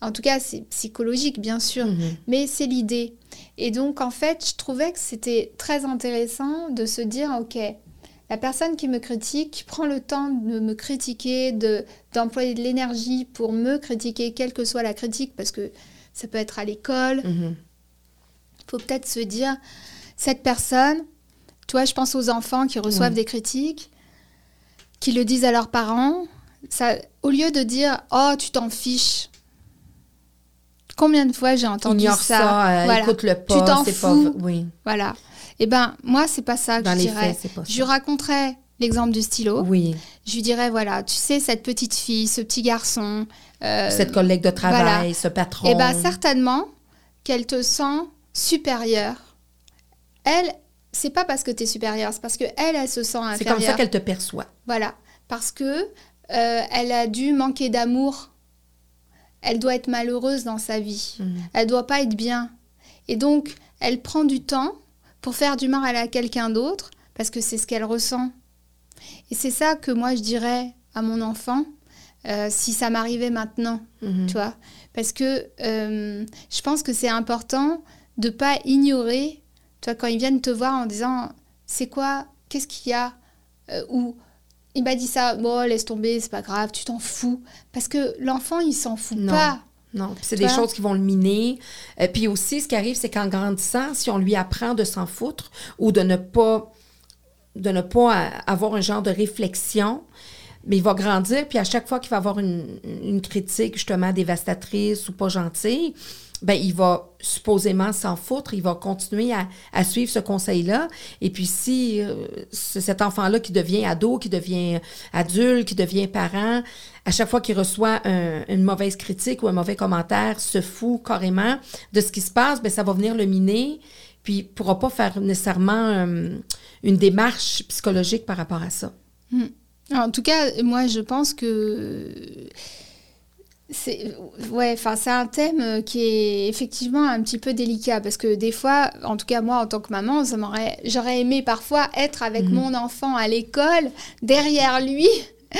En tout cas, c'est psychologique, bien sûr, mhm. mais c'est l'idée. Et donc, en fait, je trouvais que c'était très intéressant de se dire, OK, la personne qui me critique prend le temps de me critiquer, de, d'employer de l'énergie pour me critiquer, quelle que soit la critique, parce que ça peut être à l'école. Il mhm. faut peut-être se dire, cette personne, toi, je pense aux enfants qui reçoivent des critiques, qui le disent à leurs parents, ça, au lieu de dire, oh, tu t'en fiches, Combien de fois j'ai entendu ça, ça euh, écoute le pas, tu t'en fous. oui. Voilà. Eh ben moi c'est pas ça que je dirais. je lui raconterais l'exemple du stylo. Oui. Je lui dirais voilà, tu sais cette petite fille, ce petit garçon, euh, cette collègue de travail, ce patron. Eh ben certainement qu'elle te sent supérieure. Elle, c'est pas parce que tu es supérieure, c'est parce que elle, elle se sent inférieure. C'est comme ça qu'elle te perçoit. Voilà, parce que euh, elle a dû manquer d'amour elle doit être malheureuse dans sa vie. Elle mhm. Elle doit pas être bien. Et donc, elle prend du temps pour faire du mal à quelqu'un d'autre parce que c'est ce qu'elle ressent. Et c'est ça que moi je dirais à mon enfant euh, si ça m'arrivait maintenant, mhm. tu vois. Parce que euh, je pense que c'est important de pas ignorer, tu vois, quand ils viennent te voir en disant c'est quoi, qu'est-ce qu'il y a, euh, ou il m'a dit ça, bon, laisse tomber, c'est pas grave, tu t'en fous. Parce que l'enfant, il s'en fout pas. Non, c'est des choses qui vont le miner. Euh, puis aussi, ce qui arrive, c'est qu'en grandissant, si on lui apprend de s'en foutre ou de ne pas de ne pas avoir un genre de réflexion, mais il va grandir, puis à chaque fois qu'il va avoir une, une critique justement dévastatrice ou pas gentille, ben, il va supposément s'en foutre, il va continuer à, suivre ce conseil-là. Et puis si euh, cet enfant-là qui devient ado, qui devient adulte, qui devient parent, à chaque fois qu'il reçoit une mauvaise critique ou un mauvais commentaire, se fout carrément de ce qui se passe, ben, ça va venir le miner, puis il ne pourra pas faire nécessairement euh, une démarche psychologique par rapport à ça. Hmm. En tout cas, moi, je pense que c'est ouais, enfin c'est un thème euh, qui est effectivement un petit peu délicat parce que des fois, en tout cas moi en tant que maman, j'aurais aimé parfois être avec mhm. mon enfant à l'école derrière lui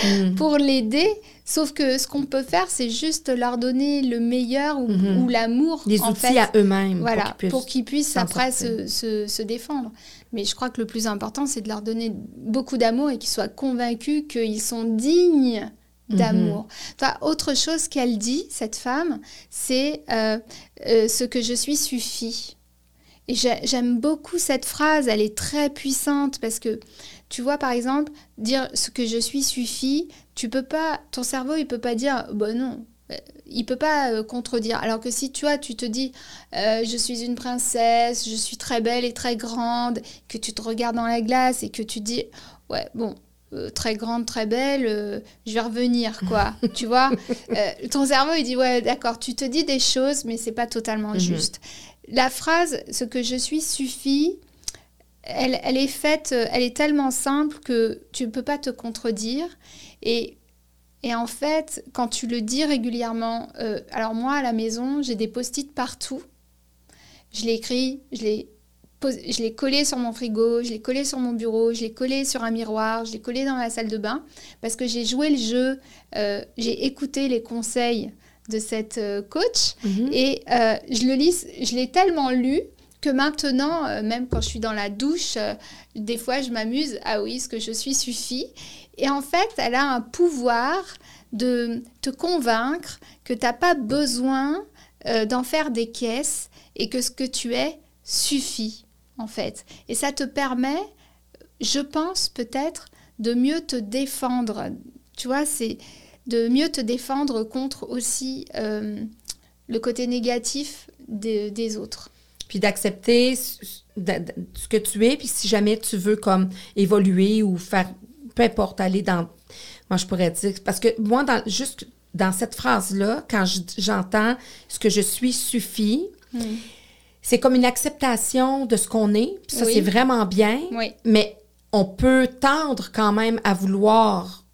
mhm. pour l'aider. Sauf que ce qu'on peut faire, c'est juste leur donner le meilleur ou, mhm. l'amour. Les outils à eux-mêmes. Voilà, pour qu'ils puissent, après se, se, se, défendre. Mais je crois que le plus important, c'est de leur donner beaucoup d'amour et qu'ils soient convaincus qu'ils sont dignes Mhm. d'amour. autre chose qu'elle dit, cette femme, c'est euh, euh, ce que je suis suffit. Et j'aime beaucoup cette phrase, elle est très puissante parce que, tu vois, par exemple, dire ce que je suis suffit, tu peux pas, ton cerveau, il peut pas dire, bon non, euh, il peut pas contredire. Alors que si tu vois, tu te dis, je suis une princesse, je suis très belle et très grande, que tu te regardes dans la glace et que tu dis, ouais, bon, euh, très grande, très belle, euh, je vais revenir, quoi. tu vois euh, Ton cerveau, il dit, ouais, d'accord, tu te dis des choses, mais c'est pas totalement mhm. juste. La phrase, ce que je suis suffit, elle, elle, est faite, elle est tellement simple que tu ne peux pas te contredire. Et, et en fait, quand tu le dis régulièrement, alors moi, à la maison, j'ai des post-it partout. Je l'écris, je les je l'ai collé sur mon frigo, je l'ai collé sur mon bureau, je l'ai collé sur un miroir, je l'ai collé dans la salle de bain parce que j'ai joué le jeu, euh, j'ai écouté les conseils de cette euh, coach mhm. et euh, je le lis, je l'ai tellement lu que maintenant, même quand je suis dans la douche, des fois je m'amuse, ah oui, ce que je suis suffit. Et en fait, elle a un pouvoir de te convaincre que tu n'as pas besoin d'en faire des caisses et que ce que tu es suffit en fait. Et ça te permet, je pense peut-être, de mieux te défendre. Tu vois, c'est de mieux te défendre contre aussi euh, le côté négatif des autres. Puis d'accepter ce que tu es, puis si jamais tu veux comme évoluer ou faire, peu importe, aller dans, moi je pourrais dire, parce que moi, dans, juste dans cette phrase-là, quand j'entends ce que je suis suffit, hmm c'est comme une acceptation de ce qu'on est. ça, c'est vraiment bien. Mais on peut tendre quand même à vouloir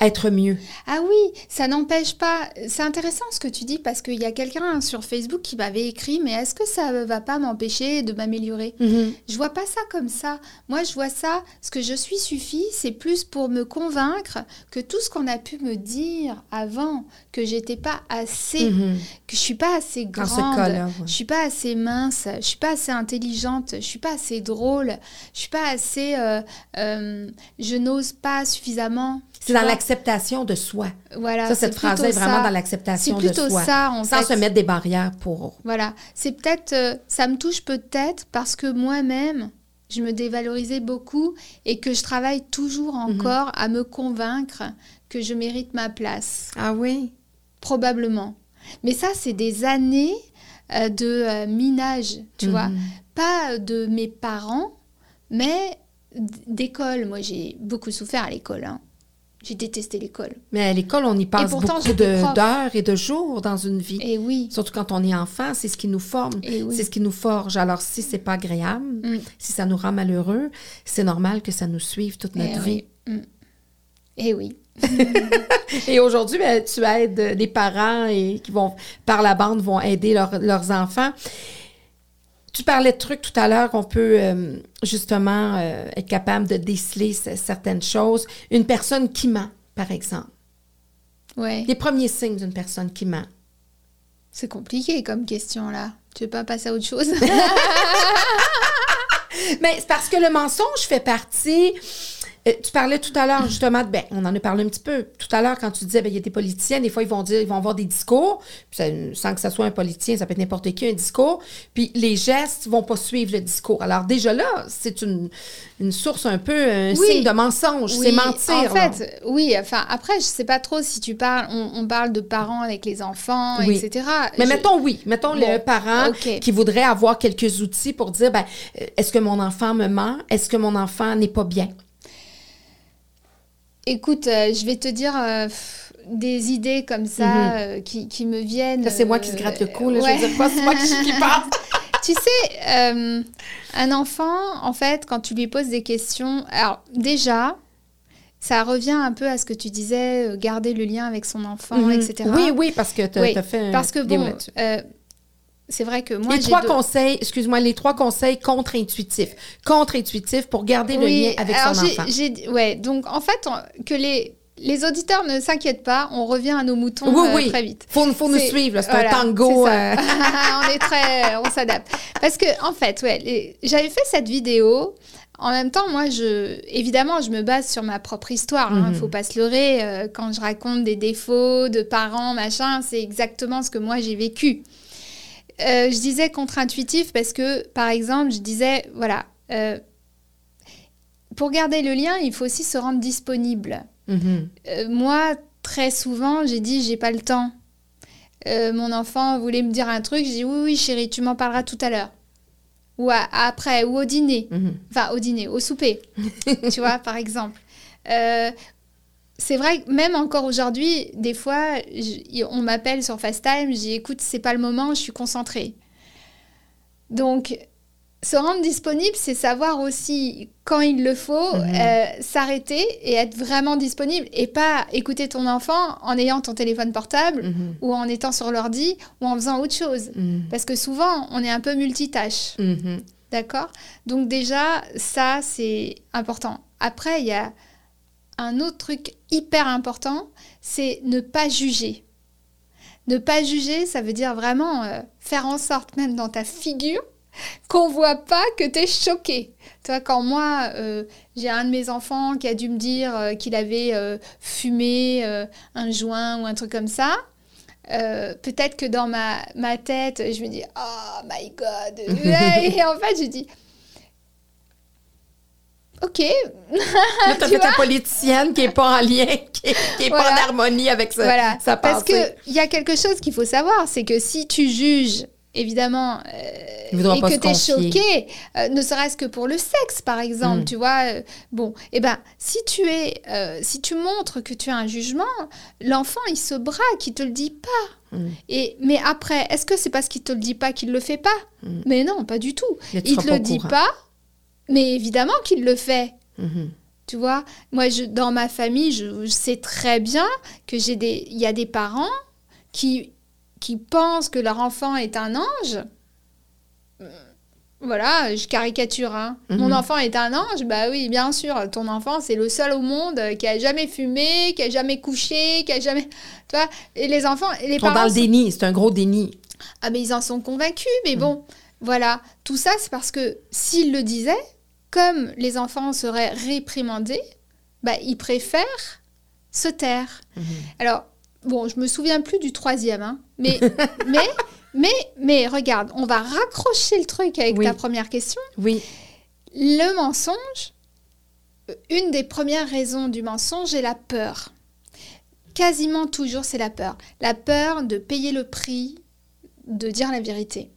être mieux. Ah oui, ça n'empêche pas. C'est intéressant ce que tu dis parce qu'il y a quelqu'un sur Facebook qui m'avait écrit, mais est-ce que ça ne va pas m'empêcher de m'améliorer? Mhm. Je vois pas ça comme ça. Moi, je vois ça, ce que je suis suffit, c'est plus pour me convaincre que tout ce qu'on a pu me dire avant, que j'étais pas assez, Mhm. que je suis pas assez grande, ouais. je suis pas assez mince, je suis pas assez intelligente, je suis pas assez drôle, je suis pas assez, euh, euh, je n'ose pas suffisamment. C'est dans vois? L'acceptation de soi. Voilà. ça, cette c'est phrase-là est plutôt vraiment ça. dans C'est l'acceptation de plutôt soi. ça en Sans fait. se mettre des barrières pour. Voilà, c'est peut-être, euh, ça me touche peut-être parce que moi-même, je me dévalorisais beaucoup et que je travaille toujours Mhm. encore à me convaincre que je mérite ma place, Ah oui? probablement. Mais ça, c'est des années euh, de euh, minage, tu vois. Mhm. Pas de mes parents, mais d'école. Moi, j'ai beaucoup souffert à l'école. hein. J'ai détesté l'école. Mais à l'école, on y passe pourtant, beaucoup d'heures et de jours dans une vie. Et oui, Surtout quand on est enfant, c'est ce qui nous forme. et oui. C'est ce qui nous forge. Alors, si c'est pas agréable, Mm. si ça nous rend malheureux, c'est normal que ça nous suive toute notre Eh vie. oui. Mm. Et oui. Et aujourd'hui, ben, tu aides des parents et qui vont, par la bande, vont aider leurs enfants. Tu parlais de trucs tout à l'heure qu'on peut euh, justement euh, être capable de déceler certaines choses. Une personne qui ment, par exemple. Ouais. Les premiers signes d'une personne qui ment. C'est compliqué comme question là. Tu veux pas passer à autre chose? Mais c'est parce que le mensonge fait partie. Euh, tu parlais tout à l'heure justement de, ben, on en a parlé un petit peu tout à l'heure quand tu disais, ben, il y a des politiciens, des fois ils vont dire, ils vont avoir des discours, puis ça- sans que ça soit un politicien, ça peut être n'importe qui, un discours, puis les gestes vont pas suivre le discours. Alors déjà là, c'est une, une source un peu, un Oui. signe de mensonge, c'est mentir. En fait, oui. Enfin, après, je sais pas trop si tu parles. On, on parle de parents avec les enfants, Oui. etc. Mais Je- mettons oui, mettons Bon, le parent ok. qui voudrait avoir quelques outils pour dire, ben, euh, est-ce que mon enfant me ment, est-ce que mon enfant n'est pas bien? Écoute, euh, je vais te dire euh, pff, des idées comme ça Mhm. euh, qui, qui me viennent. C'est moi qui se gratte le cou, là, ouais. je veux dire c'est moi qui, qui parle. Tu sais, un enfant, en fait, quand tu lui poses des questions, alors déjà, ça revient un peu à ce que tu disais, garder le lien avec son enfant, Mhm. etc. Oui, oui, parce que tu as, Oui, fait un Parce que bon, c'est vrai que moi, les trois deux- conseils, excuse-moi, les trois conseils contre-intuitifs. Contre-intuitifs pour garder le Oui, lien avec alors son enfant. j'ai- ouais, donc en fait, on- que les, les auditeurs ne s'inquiètent pas, on revient à nos moutons Oui, euh, oui. très vite. Faut, faut nous suivre, là, c'est voilà, un tango. c'est euh, on est très, on s'adapte. Parce que en fait, ouais, les- j'avais fait cette vidéo. En même temps, moi, je, évidemment, je me base sur ma propre histoire. Hein, Mhm. Faut pas se leurrer. euh, quand je raconte des défauts de parents, machin, c'est exactement ce que moi j'ai vécu. Euh, je disais contre-intuitif parce que, par exemple, je disais, voilà, euh, pour garder le lien, il faut aussi se rendre disponible. mhm. Euh, moi, très souvent, j'ai dit j'ai pas le temps. Mon enfant voulait me dire un truc, j'ai dit oui, oui, chérie, tu m'en parleras tout à l'heure. Ou à- après, ou au dîner. Mhm. Enfin, au dîner, au souper. tu vois, par exemple. C'est vrai que même encore aujourd'hui, des fois, je- on m'appelle sur FaceTime, dis écoute, c'est pas le moment, je suis concentrée. Donc, se rendre disponible, c'est savoir aussi quand il le faut, Mhm. euh, s'arrêter et être vraiment disponible et pas écouter ton enfant en ayant ton téléphone portable Mhm. ou en étant sur l'ordi ou en faisant autre chose. Mhm. Parce que souvent, on est un peu multitâche. D'accord? Donc déjà, ça, c'est important. Après, il y a un autre truc hyper important, c'est ne pas juger. Ne pas juger, ça veut dire vraiment euh, faire en sorte, même dans ta figure, qu'on voit pas que tu es choqué. Tu vois, quand moi, euh, j'ai un de mes enfants qui a dû me dire euh, qu'il avait euh, fumé un joint ou un truc comme ça, peut-être que dans ma, ma tête, je me dis Oh my god Et en fait, je dis Ok, Là, t'as fait la politicienne qui est pas en lien, qui est, qui est pas en harmonie avec sa, voilà. sa Parce pensée. qu'il y a quelque chose qu'il faut savoir c'est que si tu juges, évidemment, euh, Il et que tu es choqué, euh, ne serait-ce que pour le sexe, par exemple, Mm. tu vois, euh, bon, eh ben, si tu es, si tu montres que tu as un jugement, l'enfant, il se braque, il te le dit pas. Mm. Et, mais après, est-ce que c'est parce qu'il te le dit pas qu'il le fait pas? Mm. Mais non, pas du tout. Mais tu Il te le dit pas, mais évidemment qu'il le fait. Mhm. Tu vois, moi, je, dans ma famille, je, sais très bien que j'ai des, il y a des parents qui, qui pensent que leur enfant est un ange. Voilà, je caricature. Hein. Mon mhm. enfant est un ange, bah oui, bien sûr. Ton enfant, c'est le seul au monde qui a jamais fumé, qui a jamais couché, qui a jamais. Tu vois Et les enfants, les parents. dans le déni, c'est un gros déni. Ah, mais ils en sont convaincus, mais mhm. bon, voilà. Tout ça, c'est parce que s'ils le disaient, comme les enfants seraient réprimandés, bah, ils préfèrent se taire. Mhm. Alors, bon, je me souviens plus du troisième, hein, mais, mais, mais, mais, regarde, on va raccrocher le truc avec ta première question. Oui. Le mensonge, une des premières raisons du mensonge est la peur. Quasiment toujours, c'est la peur. La peur de payer le prix de dire la vérité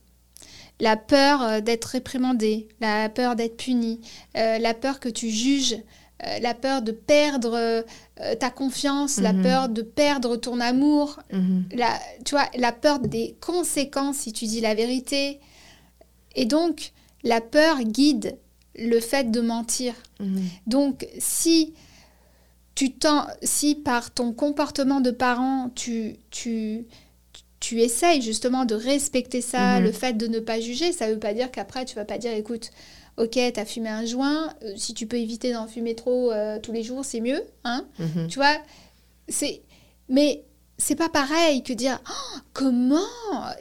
la peur euh, d'être réprimandé, la peur d'être puni, euh, la peur que tu juges, euh, la peur de perdre ta confiance, la mhm. peur de perdre ton amour, mhm. la, tu vois, la peur des conséquences si tu dis la vérité. Et donc, la peur guide le fait de mentir. Mhm. Donc, si tu si par ton comportement de parent, tu, tu, tu essayes justement de respecter ça, mhm. le fait de ne pas juger, ça ne veut pas dire qu'après tu vas pas dire écoute, ok, tu as fumé un joint, euh, si tu peux éviter d'en fumer trop euh, tous les jours, c'est mieux, hein mhm. Tu vois, c'est mais c'est pas pareil que dire oh, comment?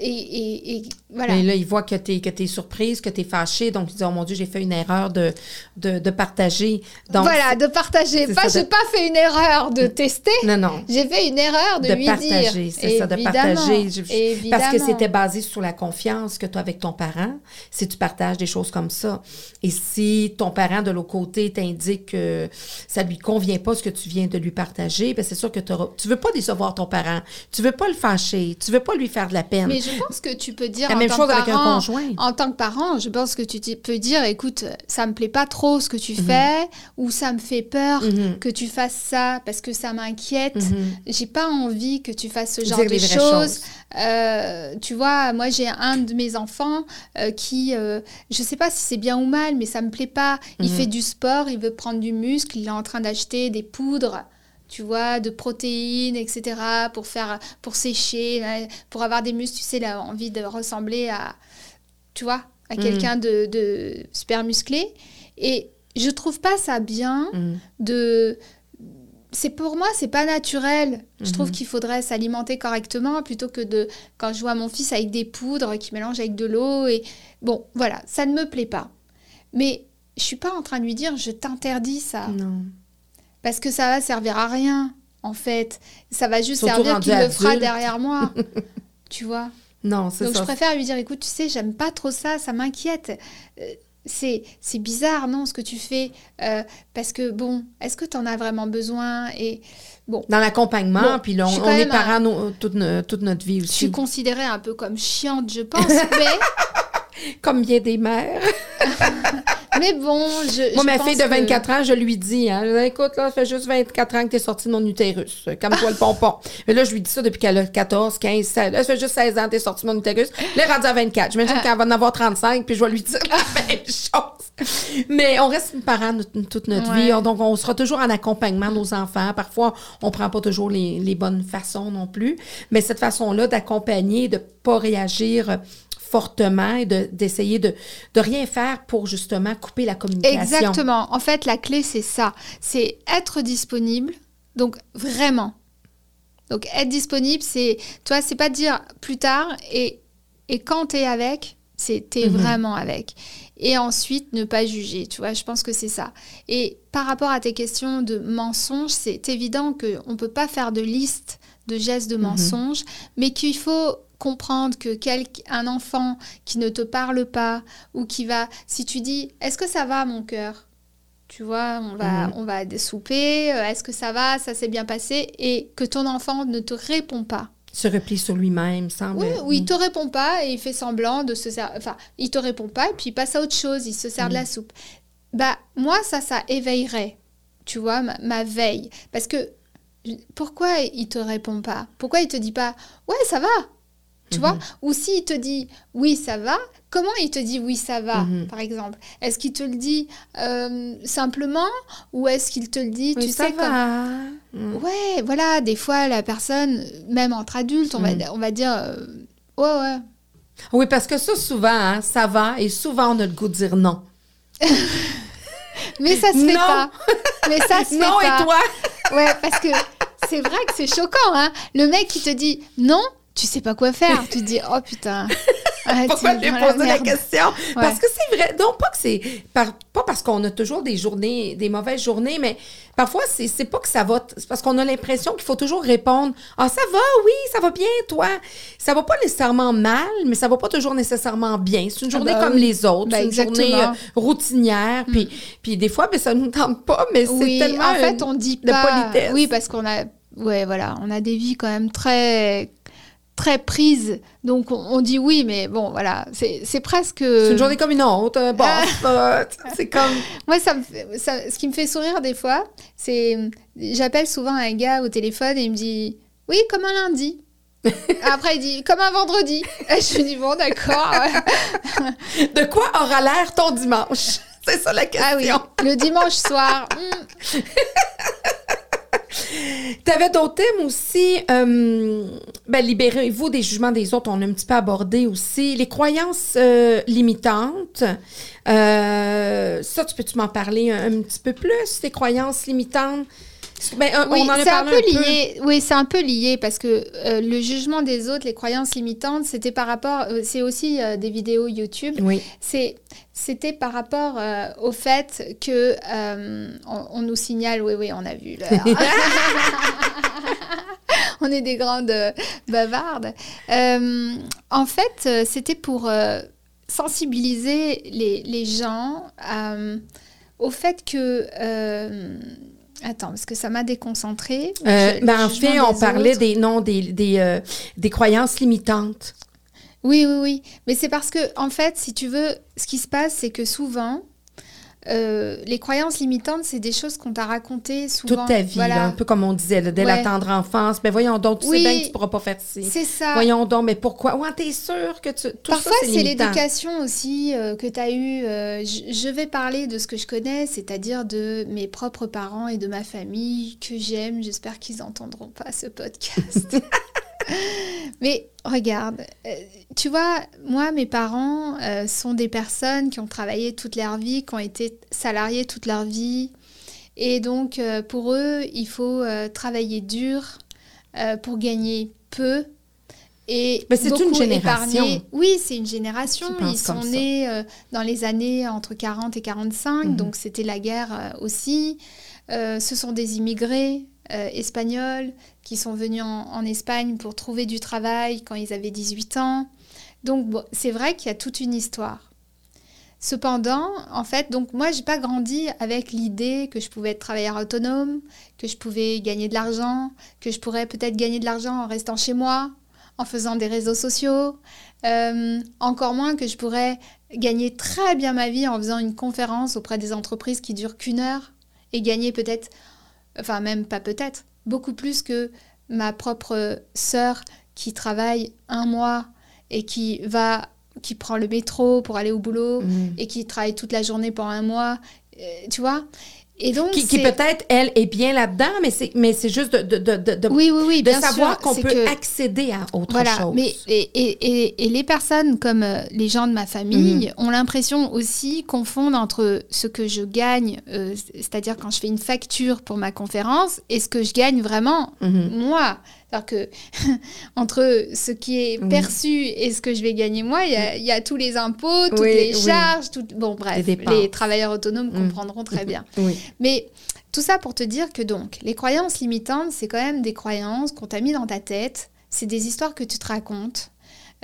Et, et, voilà. Et là, il voit que tu es, que es surprise, que tu es fâchée, donc il dit Oh mon Dieu, j'ai fait une erreur de, de, de partager. Donc, voilà, de partager. Pas, j'ai pas fait une erreur de tester. Non, non. J'ai fait une erreur de, lui partager. C'est ça, de partager. Parce que c'était basé sur la confiance que tu as avec ton parent, si tu partages des choses comme ça. Et si ton parent de l'autre côté t'indique que ça lui convient pas ce que tu viens de lui partager, ben c'est sûr que tu veux pas décevoir ton parent tu veux pas le fâcher. Tu veux pas lui faire de la peine. Mais je pense que tu peux dire. La même chose avec un conjoint. En tant que parent, je pense que tu peux dire écoute, ça me plaît pas trop ce que tu mhm. fais, ou ça me fait peur mhm. que tu fasses ça parce que ça m'inquiète. Mhm. J'ai pas envie que tu fasses ce genre de choses. Euh, tu vois, moi j'ai un de mes enfants euh, qui, euh, je sais pas si c'est bien ou mal, mais ça me plaît pas. Il fait du sport, il veut prendre du muscle, il est en train d'acheter des poudres tu vois, de protéines, etc., pour faire, pour sécher, pour avoir des muscles, tu sais, a envie de ressembler à, tu vois, à mm. quelqu'un de, super musclé. Et je trouve pas ça bien mm. de c'est pour moi c'est pas naturel je trouve mm-hmm. qu'il faudrait s'alimenter correctement plutôt que de quand je vois mon fils avec des poudres qui mélangent avec de l'eau et bon voilà ça ne me plaît pas mais je suis pas en train de lui dire je t'interdis ça non parce que ça va servir à rien, en fait. Ça va juste servir qu'il le fera derrière moi. tu vois? Non, c'est ça. Donc je préfère lui dire écoute, tu sais, j'aime pas trop ça, ça m'inquiète. Euh, c'est, c'est bizarre, non, ce que tu fais. Euh, parce que, bon, est-ce que tu en as vraiment besoin? Et bon. Dans l'accompagnement, puis on, on est parents toute, toute, notre vie aussi. Je suis considérée un peu comme chiante, je pense, mais. comme bien des mères. Mais bon, je. Moi, ma fille de 24 ans, je lui dis, hein, écoute, là, ça fait juste 24 ans que tu es sortie de mon utérus. Comme toi le pompon. Mais là, je lui dis ça depuis qu'elle a 14, 15, 16. Là, ça fait juste 16 ans que tu es sortie de mon utérus. Là, rendue à 24. J'imagine ah. qu'elle va en avoir 35, puis je vais lui dire la même chose. Mais on reste parents toute notre vie. Donc, on sera toujours en accompagnement de nos enfants. Parfois, on prend pas toujours les, les bonnes façons non plus. Mais cette façon-là d'accompagner, de pas réagir fortement et d'essayer de, de, rien faire pour justement couper la communication. Exactement. En fait, la clé, c'est ça. C'est être disponible. Donc, vraiment. Donc, être disponible, c'est, toi, c'est pas dire plus tard et, et quand tu es avec, c'est tu es mhm. vraiment avec. Et ensuite, ne pas juger, tu vois, je pense que c'est ça. Et par rapport à tes questions de mensonges, c'est évident qu'on ne peut pas faire de liste de gestes de mhm. mensonges, mais qu'il faut comprendre que un enfant qui ne te parle pas ou qui va, si tu dis, est-ce que ça va mon cœur? Tu vois, on va, mhm. on va souper, euh, est-ce que ça va, ça s'est bien passé, et que ton enfant ne te répond pas. Se replie sur lui-même, semble. Oui, ou il te répond pas et il fait semblant de se servir. Enfin, il te répond pas et puis il passe à autre chose, il se sert de la mhm. soupe. Bah, moi, ça, ça éveillerait, tu vois, ma, ma veille. Parce que pourquoi il te répond pas? Pourquoi il te dit pas, ouais, ça va Tu vois Ou s'il te dit oui, ça va, comment il te dit oui, ça va, Mhm. par exemple? Est-ce qu'il te le dit euh, simplement ou est-ce qu'il te le dit, Oui, tu ça sais, comme- va. Mm. Ouais, voilà, des fois, la personne, même entre adultes, on, Mhm. va, on va dire euh, ouais, ouais. Oui, parce que ça, souvent, hein, ça va, et souvent, on a le goût de dire non. Mais ça se fait Non. pas. Mais ça se fait non, pas. et toi? Ouais, parce que c'est vrai que c'est choquant, hein. Le mec qui te dit non, tu sais pas quoi faire. Tu te dis, oh putain. Ah, Pourquoi tu j'ai dans posé la question? Parce que c'est vrai. Non, pas que c'est. par- pas parce qu'on a toujours des journées, des mauvaises journées, mais parfois, c'est c'est pas que ça va. C'est parce qu'on a l'impression qu'il faut toujours répondre Ah, ça va, oui, ça va bien, toi. Ça va pas nécessairement mal, mais ça va pas toujours nécessairement bien. C'est une Ah journée bah comme oui. les autres. Bah c'est une journée euh, routinière. Puis, puis des fois, ben, ça nous tente pas, mais c'est Oui, tellement. en fait, une- on dit de pas. politesse. Oui, parce qu'on a, ouais, voilà, on a des vies quand même très, très prises. Donc on, on dit oui, mais bon, voilà, c'est presque. C'est une journée comme une autre. euh, Bon, Ah. c'est comme. Moi, ça me fait- ça- ce qui me fait sourire des fois, c'est j'appelle souvent un gars au téléphone et il me dit oui, comme un lundi. Après, il dit comme un vendredi. Et je lui dis bon, d'accord. De quoi aura l'air ton dimanche? C'est ça la question. Ah oui, le dimanche soir. hmm, Tu avais d'autres thèmes aussi. euh, ben, libérez-vous des jugements des autres. On a un petit peu abordé aussi. Les croyances euh, limitantes. Euh, ça, tu peux-tu m'en parler un, un petit peu plus, les croyances limitantes? Ben, Oui, c'est un peu lié. Oui, c'est un peu lié parce que euh, le jugement des autres, les croyances limitantes, c'était par rapport. euh, c'est aussi euh, des vidéos YouTube. Oui. C'est, c'était par rapport euh, au fait que euh, on, on nous signale. Oui, oui, on a vu. on est des grandes bavardes. Euh, en fait, c'était pour sensibiliser les, les gens au fait que. Attends, parce que ça m'a déconcentrée. Euh, Je- ben, en fait, on parlait des non des, des, euh, des croyances limitantes. Oui, oui, oui. Mais c'est parce que, en fait, si tu veux, ce qui se passe, c'est que souvent, euh, les croyances limitantes, c'est des choses qu'on t'a racontées souvent. Toute ta vie, Voilà. là, un peu comme on disait, là, dès la tendre enfance. Ben voyons donc, tu Oui. sais bien que tu pourras pas faire ci. C'est ça. Voyons donc, mais pourquoi? Ouais, t'es sûr que tu. Tout Parfois, c'est l'éducation aussi euh, que tu as eue. Euh, je, je vais parler de ce que je connais, c'est-à-dire de mes propres parents et de ma famille que j'aime. J'espère qu'ils n'entendront pas ce podcast. Mais regarde, euh, tu vois, moi, mes parents euh, sont des personnes qui ont travaillé toute leur vie, qui ont été salariés toute leur vie. Et donc, euh, pour eux, il faut euh, travailler dur pour gagner peu. Et Mais c'est une génération. épargner. Oui, c'est une génération. Ils sont nés dans les années entre 40 et 45, Mhm. donc c'était la guerre aussi. Ce sont des immigrés euh, espagnols qui sont venus en, Espagne pour trouver du travail quand ils avaient 18 ans. Donc c'est vrai qu'il y a toute une histoire. Cependant, en fait, donc moi, j'ai pas grandi avec l'idée que je pouvais être travailleur autonome, que je pouvais gagner de l'argent, que je pourrais peut-être gagner de l'argent en restant chez moi, en faisant des réseaux sociaux, euh, encore moins que je pourrais gagner très bien ma vie en faisant une conférence auprès des entreprises qui durent qu'une heure et gagner peut-être, enfin même pas peut-être, beaucoup plus que ma propre sœur qui travaille un mois et qui va, qui prend le métro pour aller au boulot Mhm. et qui travaille toute la journée pendant un mois, euh, tu vois. Et donc Qui, peut-être, elle, est bien là-dedans, mais c'est, mais c'est juste de, de, de, de, de- oui, oui, oui, de bien savoir qu'on peut que- accéder à autre Voilà, chose. mais et, et, et, et les personnes comme euh, les gens de ma famille Mhm. ont l'impression aussi confondent entre ce que je gagne, euh, c'est-à-dire quand je fais une facture pour ma conférence, et ce que je gagne vraiment Mhm. moi. C'est-à-dire que entre ce qui est Oui. perçu et ce que je vais gagner moi, il y a, y a tous les impôts, toutes Oui, les charges, toutes... bon bref, Les travailleurs autonomes Mhm. comprendront très bien. Mais tout ça pour te dire que donc, les croyances limitantes, c'est quand même des croyances qu'on t'a mis dans ta tête, c'est des histoires que tu te racontes,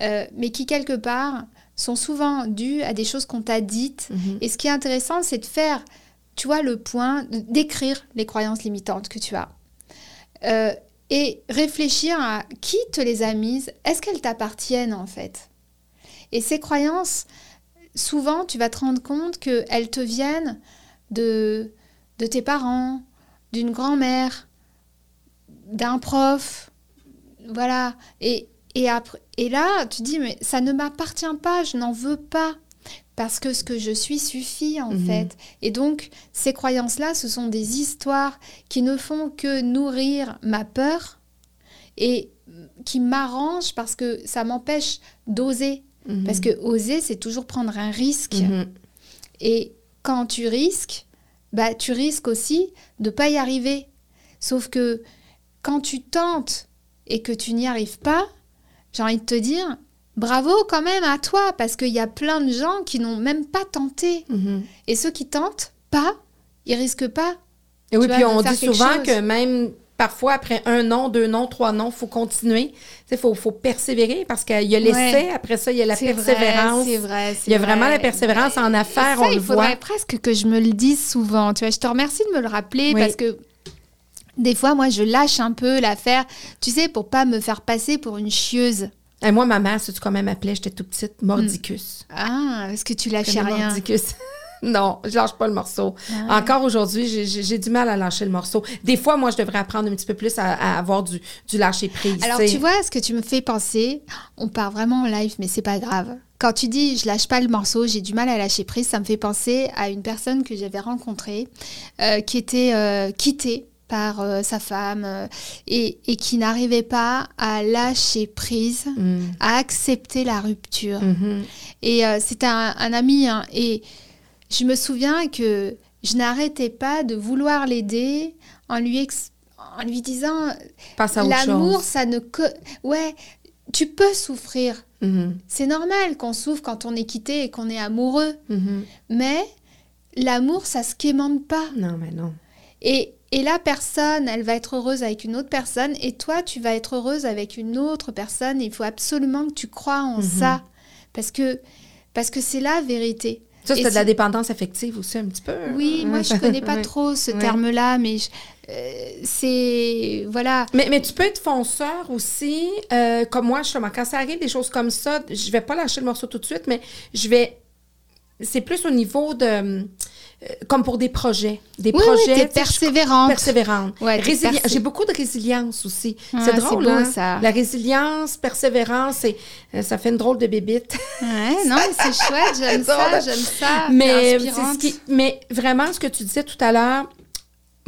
euh, mais qui quelque part sont souvent dues à des choses qu'on t'a dites. Mhm. Et ce qui est intéressant, c'est de faire, tu vois, le point, d'écrire les croyances limitantes que tu as. Euh, et réfléchir à qui te les a mises, est-ce qu'elles t'appartiennent en fait? Et ces croyances, souvent, tu vas te rendre compte qu'elles te viennent de, de tes parents, d'une grand-mère, d'un prof, voilà. Et et, là, tu dis, mais ça ne m'appartient pas, je n'en veux pas. Parce que ce que je suis suffit, en Mhm. fait. Et donc, ces croyances-là, ce sont des histoires qui ne font que nourrir ma peur et qui m'arrangent parce que ça m'empêche d'oser. Mhm. Parce que oser, c'est toujours prendre un risque. Mhm. Et quand tu risques, bah, tu risques aussi de pas y arriver. Sauf que quand tu tentes et que tu n'y arrives pas, j'ai envie de te dire, bravo quand même à toi, parce qu'il y a plein de gens qui n'ont même pas tenté. Mhm. Et ceux qui tentent pas, ils risquent pas. Et oui, puis on dit souvent chose. que même parfois après un non, deux non, trois non, faut continuer. Il faut, faut persévérer parce qu'il y a l'essai, Ouais. après ça, il y a la persévérance. Vrai, c'est vrai. c'est Il y a vraiment vrai. la persévérance en affaires, Ça, on il le faudrait voit. presque que je me le dise souvent. Tu vois, je te remercie de me le rappeler Oui. parce que des fois, moi, je lâche un peu l'affaire, tu sais, pour pas me faire passer pour une chieuse. Et moi, ma mère, sais-tu comment elle m'appelait? J'étais toute petite, mordicus. Ah, parce que tu Connais rien. Mordicus. non, je lâche pas le morceau. Ah. Encore aujourd'hui, j'ai- du mal à lâcher le morceau. Des fois, moi, je devrais apprendre un petit peu plus à, à avoir du, du lâcher prise. Alors, tu tu vois, ce que tu me fais penser, on part vraiment en live, mais c'est pas grave. Quand tu dis je lâche pas le morceau, j'ai du mal à lâcher prise, ça me fait penser à une personne que j'avais rencontrée euh, qui était euh, quittée par euh, sa femme euh, et, et qui n'arrivait pas à lâcher prise, Mm. à accepter la rupture. Mhm. Et euh, c'était un, un ami. hein, et je me souviens que je n'arrêtais pas de vouloir l'aider en lui, en lui disant L'amour, ça ne... Ouais, tu peux souffrir. Mhm. C'est normal qu'on souffre quand on est quitté et qu'on est amoureux. Mhm. Mais l'amour, ça se quémande pas. Non, mais non. Et, et la personne, elle va être heureuse avec une autre personne. Et toi, tu vas être heureuse avec une autre personne. Il faut absolument que tu crois en Mhm. ça. Parce que parce que c'est la vérité. Ça, c'était de la dépendance affective aussi, un petit peu. Oui, moi, je connais pas trop ce terme-là, mais je- euh, c'est... Voilà. Mais, mais tu peux être fonceur aussi, euh, comme moi, justement. Quand ça arrive, des choses comme ça, je vais pas lâcher le morceau tout de suite, mais je vais. C'est plus au niveau de. Euh, comme pour des projets. Des Oui, projets. oui, je- persévérante. Persévérante. Ouais, J'ai beaucoup de résilience aussi. Ah, c'est drôle, beau, hein? ça. La résilience, persévérance, et, euh, ça fait une drôle de bébite. Ouais, non, c'est chouette, j'aime ça, j'aime ça. mais, ce qui, mais vraiment, ce que tu disais tout à l'heure,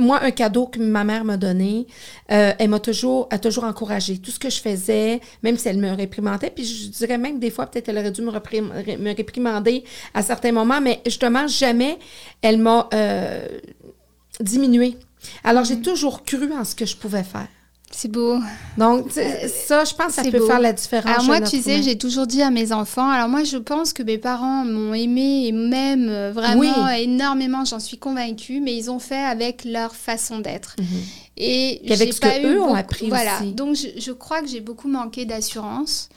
moi, un cadeau que ma mère m'a donné, euh, elle m'a toujours, a toujours encouragé. Tout ce que je faisais, même si elle me réprimandait, puis je dirais même des fois, peut-être qu'elle aurait dû me, réprim- ré- me réprimander à certains moments, mais justement, jamais elle m'a euh, diminué. Alors, Mm. j'ai toujours cru en ce que je pouvais faire. C'est beau. Donc, ça, je pense que ça peut beau. faire la différence. Alors moi, tu sais, j'ai toujours dit à mes enfants, alors moi je pense que mes parents m'ont aimé et m'aiment euh, vraiment Oui. énormément, j'en suis convaincue, mais ils ont fait avec leur façon d'être. Mhm. Et Puis avec ce que pas eu eux ont beaucoup- appris Voilà, aussi. donc je, je crois que j'ai beaucoup manqué d'assurance.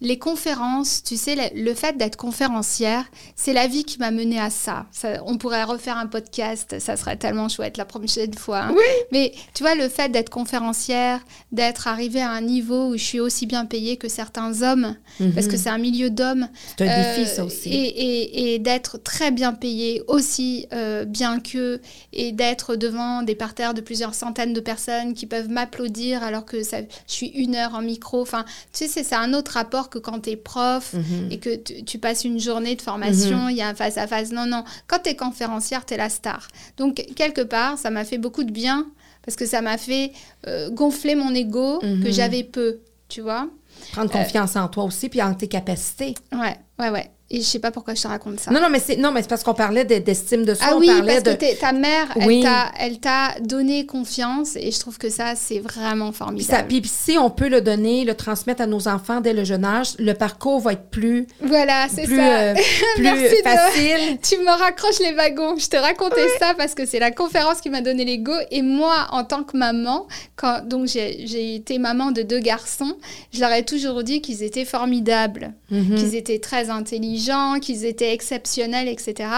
Les conférences, tu sais, le, fait d'être conférencière, c'est la vie qui m'a menée à ça. Ça- On pourrait refaire un podcast, ça serait tellement chouette la prochaine fois. hein. Oui. Mais tu vois, le fait d'être conférencière, d'être arrivée à un niveau où je suis aussi bien payée que certains hommes, parce que Mhm. c'est un milieu d'hommes, C'est un défi, euh, ça aussi. Et, et- et d'être très bien payé, aussi euh, bien qu'eux, et d'être devant des parterres de plusieurs centaines de personnes qui peuvent m'applaudir alors que ça, je suis une heure en micro. Enfin, tu sais, c'est un autre rapport que quand tu es prof Mhm. et que tu, tu passes une journée de formation, il y a un face à face. Non, non. Quand tu es conférencière, tu es la star. Donc, quelque part, ça m'a fait beaucoup de bien parce que ça m'a fait euh, gonfler mon ego que Mhm. j'avais peu, tu vois. Prendre confiance en toi aussi, puis en tes capacités. Ouais, ouais, ouais. Et je sais pas pourquoi je te raconte ça. Non, non, mais c'est non, mais c'est parce qu'on parlait de- d'estime de soi. Ah on oui, parlait parce de. que ta mère, Oui. elle t'a- elle t'a donné confiance et je trouve que ça, c'est vraiment Puis, ça- formidable. puis si on peut le donner, le transmettre à nos enfants dès le jeune âge, le parcours va être plus, Voilà, c'est plus, ça. euh, plus Merci de- facile. Tu me raccroches les wagons. Je te racontais ça parce que c'est la conférence qui m'a donné les go. Et moi, en tant que maman, quand donc j'ai j'ai été maman de deux garçons, je leur ai toujours dit qu'ils étaient formidables, Mhm. qu'ils étaient très intelligents, qu'ils étaient exceptionnels, etc.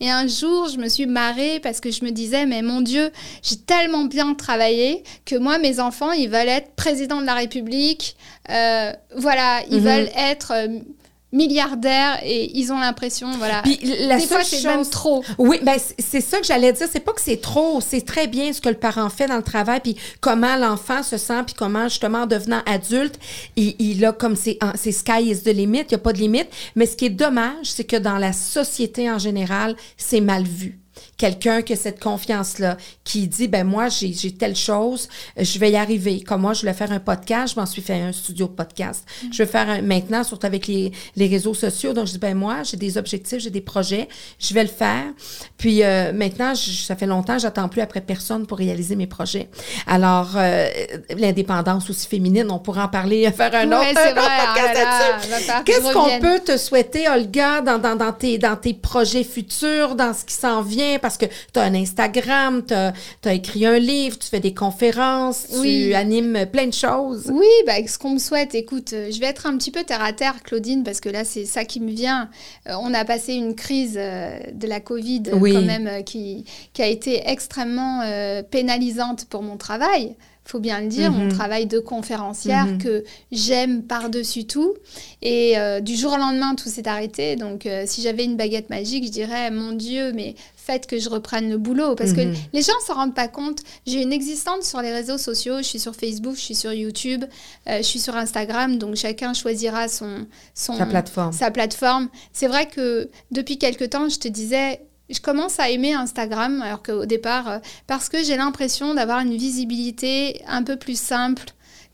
Et un jour, je me suis marrée parce que je me disais, mais mon Dieu, j'ai tellement bien travaillé que moi, mes enfants, ils veulent être président de la République. Euh, voilà, ils Mhm. veulent être euh, milliardaires et ils ont l'impression, voilà. Puis la Des fois, c'est même trop. Oui, ben c'est ça que j'allais dire. C'est pas que c'est trop, c'est très bien ce que le parent fait dans le travail, puis comment l'enfant se sent, puis comment justement en devenant adulte, il, il a comme c'est sky is the limit, il y a pas de limite. Mais ce qui est dommage, c'est que dans la société en général, c'est mal vu. Quelqu'un qui a cette confiance-là, qui dit, ben moi, j'ai j'ai telle chose, je vais y arriver. Comme moi, je voulais faire un podcast, je m'en suis fait un studio de podcast. Je veux faire un, maintenant, surtout avec les, les réseaux sociaux, donc je dis, ben moi, j'ai des objectifs, j'ai des projets, je vais le faire. Puis euh, maintenant, je- ça fait longtemps, j'attends plus après personne pour réaliser mes projets. Alors, euh, l'indépendance aussi féminine, on pourra en parler, faire un autre, c'est un autre podcast ah là Qu'est-ce qu'on peut te souhaiter, Olga, dans, dans, dans, tes, dans tes projets futurs, dans ce qui s'en vient? Parce que tu as un Instagram, tu as, écrit un livre, tu fais des conférences, Oui. tu animes plein de choses. Oui, bah, ce qu'on me souhaite, écoute, euh, je vais être un petit peu terre à terre, Claudine, parce que là, c'est ça qui me vient. Euh, on a passé une crise euh, de la Covid, Oui. quand même, qui, qui a été extrêmement pénalisante pour mon travail. Faut bien le dire, Mhm. mon travail de conférencière Mhm. que j'aime par-dessus tout. Et euh, du jour au lendemain, tout s'est arrêté. Donc, euh, si j'avais une baguette magique, je dirais, mon Dieu, mais faites que je reprenne le boulot. Parce Mhm. que les gens s'en rendent pas compte. J'ai une existence sur les réseaux sociaux. Je suis sur Facebook, je suis sur YouTube, euh, je suis sur Instagram. Donc, chacun choisira son, son, Ta plateforme. sa plateforme. C'est vrai que depuis quelque temps, je te disais, je commence à aimer Instagram, alors qu'au départ, euh, parce que j'ai l'impression d'avoir une visibilité un peu plus simple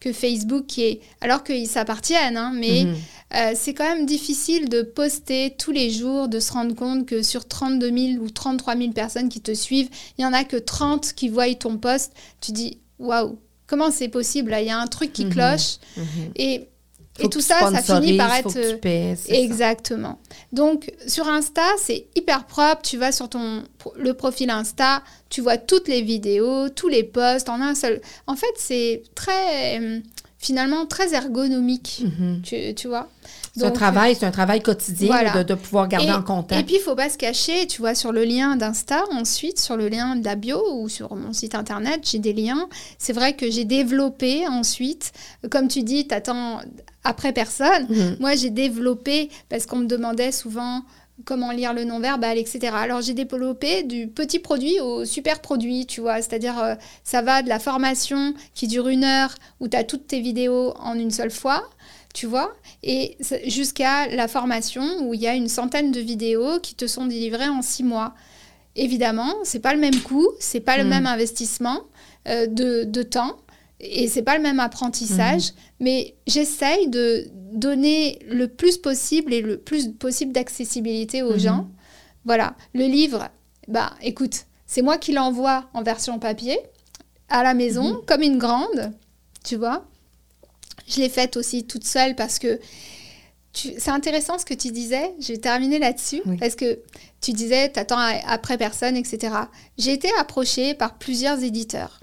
que Facebook, qui est, alors qu'ils s'appartiennent, hein, mais Mhm. euh, c'est quand même difficile de poster tous les jours, de se rendre compte que sur 32 000 ou 33 000 personnes qui te suivent, il y en a que 30 qui voient ton post. Tu dis, waouh, comment c'est possible? Il y a un truc qui Mhm. cloche. Mhm. Et, Faut et tout ça, ça finit par faut être... que tu paies, c'est ça. Exactement. Donc sur Insta, c'est hyper propre. Tu vas sur ton le profil Insta, tu vois toutes les vidéos, tous les posts en un seul. En fait, c'est très euh, finalement très ergonomique. Mhm. Tu, tu vois? C'est un travail, c'est un travail quotidien Voilà. de, de pouvoir garder Et- en Et contact. puis, il faut pas se cacher, tu vois, sur le lien d'Insta, ensuite, sur le lien de la bio ou sur mon site internet, j'ai des liens. C'est vrai que j'ai développé ensuite, comme tu dis, t'attends après personne. Mhm. Moi, j'ai développé, parce qu'on me demandait souvent comment lire le non-verbal, etc. Alors, j'ai développé du petit produit au super produit, tu vois. C'est-à-dire, euh, ça va de la formation qui dure une heure, où tu as toutes tes vidéos en une seule fois, tu vois, et jusqu'à la formation où il y a une centaine de vidéos qui te sont délivrées en six mois. Évidemment, c'est pas le même coût, c'est pas le Mm. même investissement euh, de, de temps et c'est pas le même apprentissage, mais j'essaye de donner le plus possible et le plus possible d'accessibilité aux Mhm. gens. Voilà, le livre, bah écoute, c'est moi qui l'envoie en version papier à la maison, comme une grande, tu vois? Je l'ai faite aussi toute seule parce que c'est intéressant ce que tu disais. Je vais terminer là-dessus Oui. parce que tu disais t'attends après personne, etc. J'ai été approchée par plusieurs éditeurs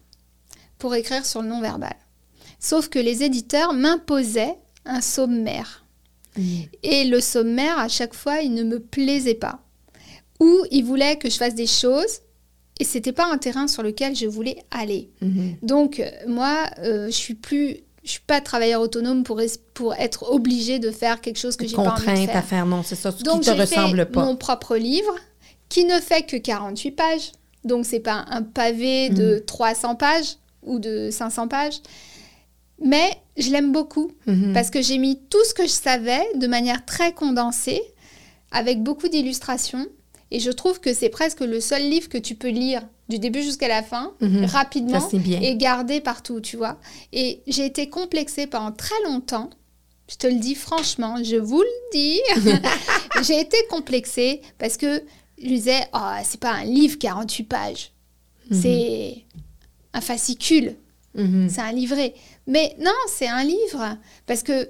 pour écrire sur le non-verbal. Sauf que les éditeurs m'imposaient un sommaire. Et le sommaire, à chaque fois, il ne me plaisait pas. Ou ils voulaient que je fasse des choses et c'était pas un terrain sur lequel je voulais aller. Mhm. Donc euh, moi, euh, je suis plus, je suis pas travailleur autonome pour être obligée de faire quelque chose que j'ai pas envie de Contrainte à faire. faire, non, c'est ça, ce Donc qui te fait ressemble pas. mon propre livre qui ne fait que 48 pages. Donc c'est pas un pavé Mm. de 300 pages ou de 500 pages. Mais je l'aime beaucoup Mhm. parce que j'ai mis tout ce que je savais de manière très condensée, avec beaucoup d'illustrations. Et je trouve que c'est presque le seul livre que tu peux lire du début jusqu'à la fin, Mhm. rapidement, Ça, c'est bien. et garder partout, tu vois. Et j'ai été complexée pendant très longtemps. Je te le dis franchement, je vous le dis. j'ai été complexée parce que je disais, oh, c'est pas un livre 48 pages. Mhm. C'est un fascicule. Mhm. C'est un livret. Mais non, c'est un livre. Parce que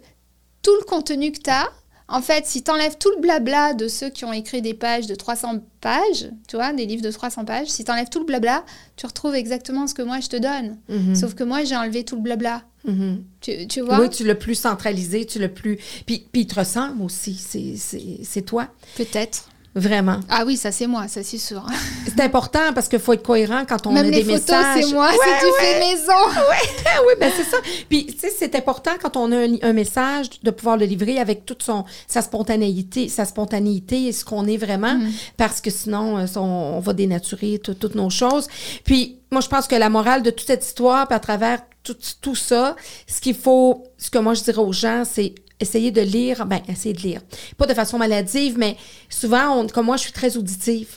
tout le contenu que tu as, en fait, si tu enlèves tout le blabla de ceux qui ont écrit des pages de 300 pages, tu vois, des livres de 300 pages, si tu enlèves tout le blabla, tu retrouves exactement ce que moi je te donne. Mhm. Sauf que moi, j'ai enlevé tout le blabla. Mhm. Tu, tu vois? Oui, tu l'as plus centralisé, tu l'as plus. Puis, puis il te ressemble aussi, c'est toi. Peut-être. Vraiment. Ah oui, ça c'est moi, ça c'est sûr. C'est important parce qu'il faut être cohérent quand on Même a les des photos, messages. c'est moi, Ouais, c'est du ouais. fait maison. oui, ben c'est ça. Puis, tu sais, c'est important quand on a un, un message de pouvoir le livrer avec toute son, sa spontanéité, sa spontanéité et ce qu'on est vraiment, Mm. parce que sinon, euh, on, on va dénaturer tout- toutes nos choses. Puis, moi, je pense que la morale de toute cette histoire, puis à travers tout, tout ça, ce qu'il faut, ce que moi, je dirais aux gens, c'est essayer de lire, ben, essayer de lire. Pas de façon maladive, mais souvent, on, comme moi, je suis très auditive.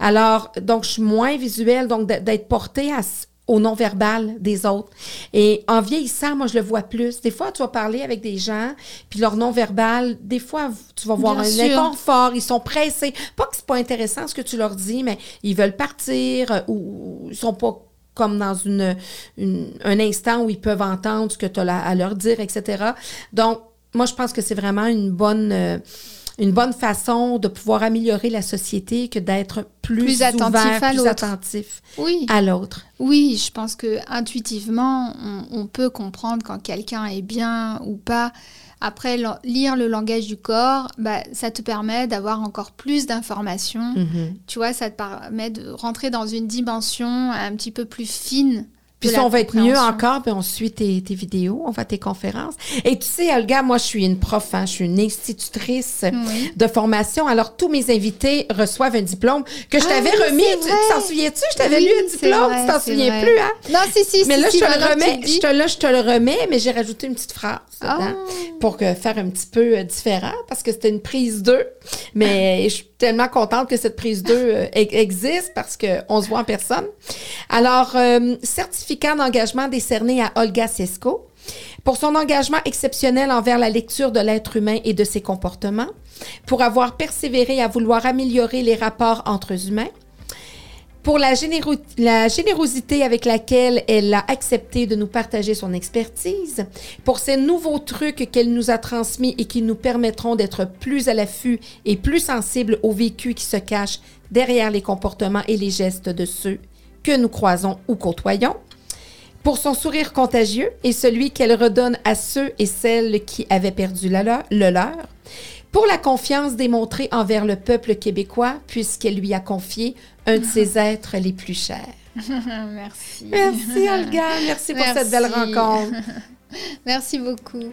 Alors, donc, je suis moins visuelle, donc d'être portée à, au non-verbal des autres. Et en vieillissant, moi, je le vois plus. Des fois, tu vas parler avec des gens, puis leur non-verbal, des fois, tu vas voir Bien un sûr. inconfort, ils sont pressés. Pas que c'est pas intéressant ce que tu leur dis, mais ils veulent partir euh, ou ils sont pas comme dans une, une- un instant où ils peuvent entendre ce que tu as à leur dire, etc. Donc, moi, je pense que c'est vraiment une bonne, euh, une bonne façon de pouvoir améliorer la société que d'être plus, Plus attentif ouvert, à plus attentif Oui. à l'autre. Oui, je pense que intuitivement, on, on peut comprendre quand quelqu'un est bien ou pas. Après, lire le langage du corps, bah, ça te permet d'avoir encore plus d'informations. Mhm. Tu vois, ça te permet de rentrer dans une dimension un petit peu plus fine. Puis la on va être mieux encore, puis on suit tes, tes vidéos, on va à tes conférences. Et tu sais, Olga, moi, je suis une prof, hein, je suis une institutrice Oui. de formation. Alors, tous mes invités reçoivent un diplôme que je Ah t'avais remis. Tu t'en souviens-tu? Je t'avais Oui, lu un diplôme, vrai, tu t'en souviens vrai. plus, hein? Non, si, si, Mais si, là, si, je te le remets, je te, là, je te le remets, mais j'ai rajouté une petite phrase Ah. dedans pour que, faire un petit peu euh, différent parce que c'était une prise 2. Mais je suis tellement contente que cette prise 2 euh, e- existe parce qu'on se voit en personne. Alors, euh, certificat d'engagement décerné à Olga Sesko pour son engagement exceptionnel envers la lecture de l'être humain et de ses comportements, pour avoir persévéré à vouloir améliorer les rapports entre humains, pour la, la générosité avec laquelle elle a accepté de nous partager son expertise, pour ces nouveaux trucs qu'elle nous a transmis et qui nous permettront d'être plus à l'affût et plus sensibles aux vécus qui se cachent derrière les comportements et les gestes de ceux que nous croisons ou côtoyons, pour son sourire contagieux et celui qu'elle redonne à ceux et celles qui avaient perdu la leur- le leur, pour la confiance démontrée envers le peuple québécois puisqu'elle lui a confié un de ses êtres les plus chers. Merci. Merci Olga, merci pour cette belle Merci. rencontre. Merci beaucoup.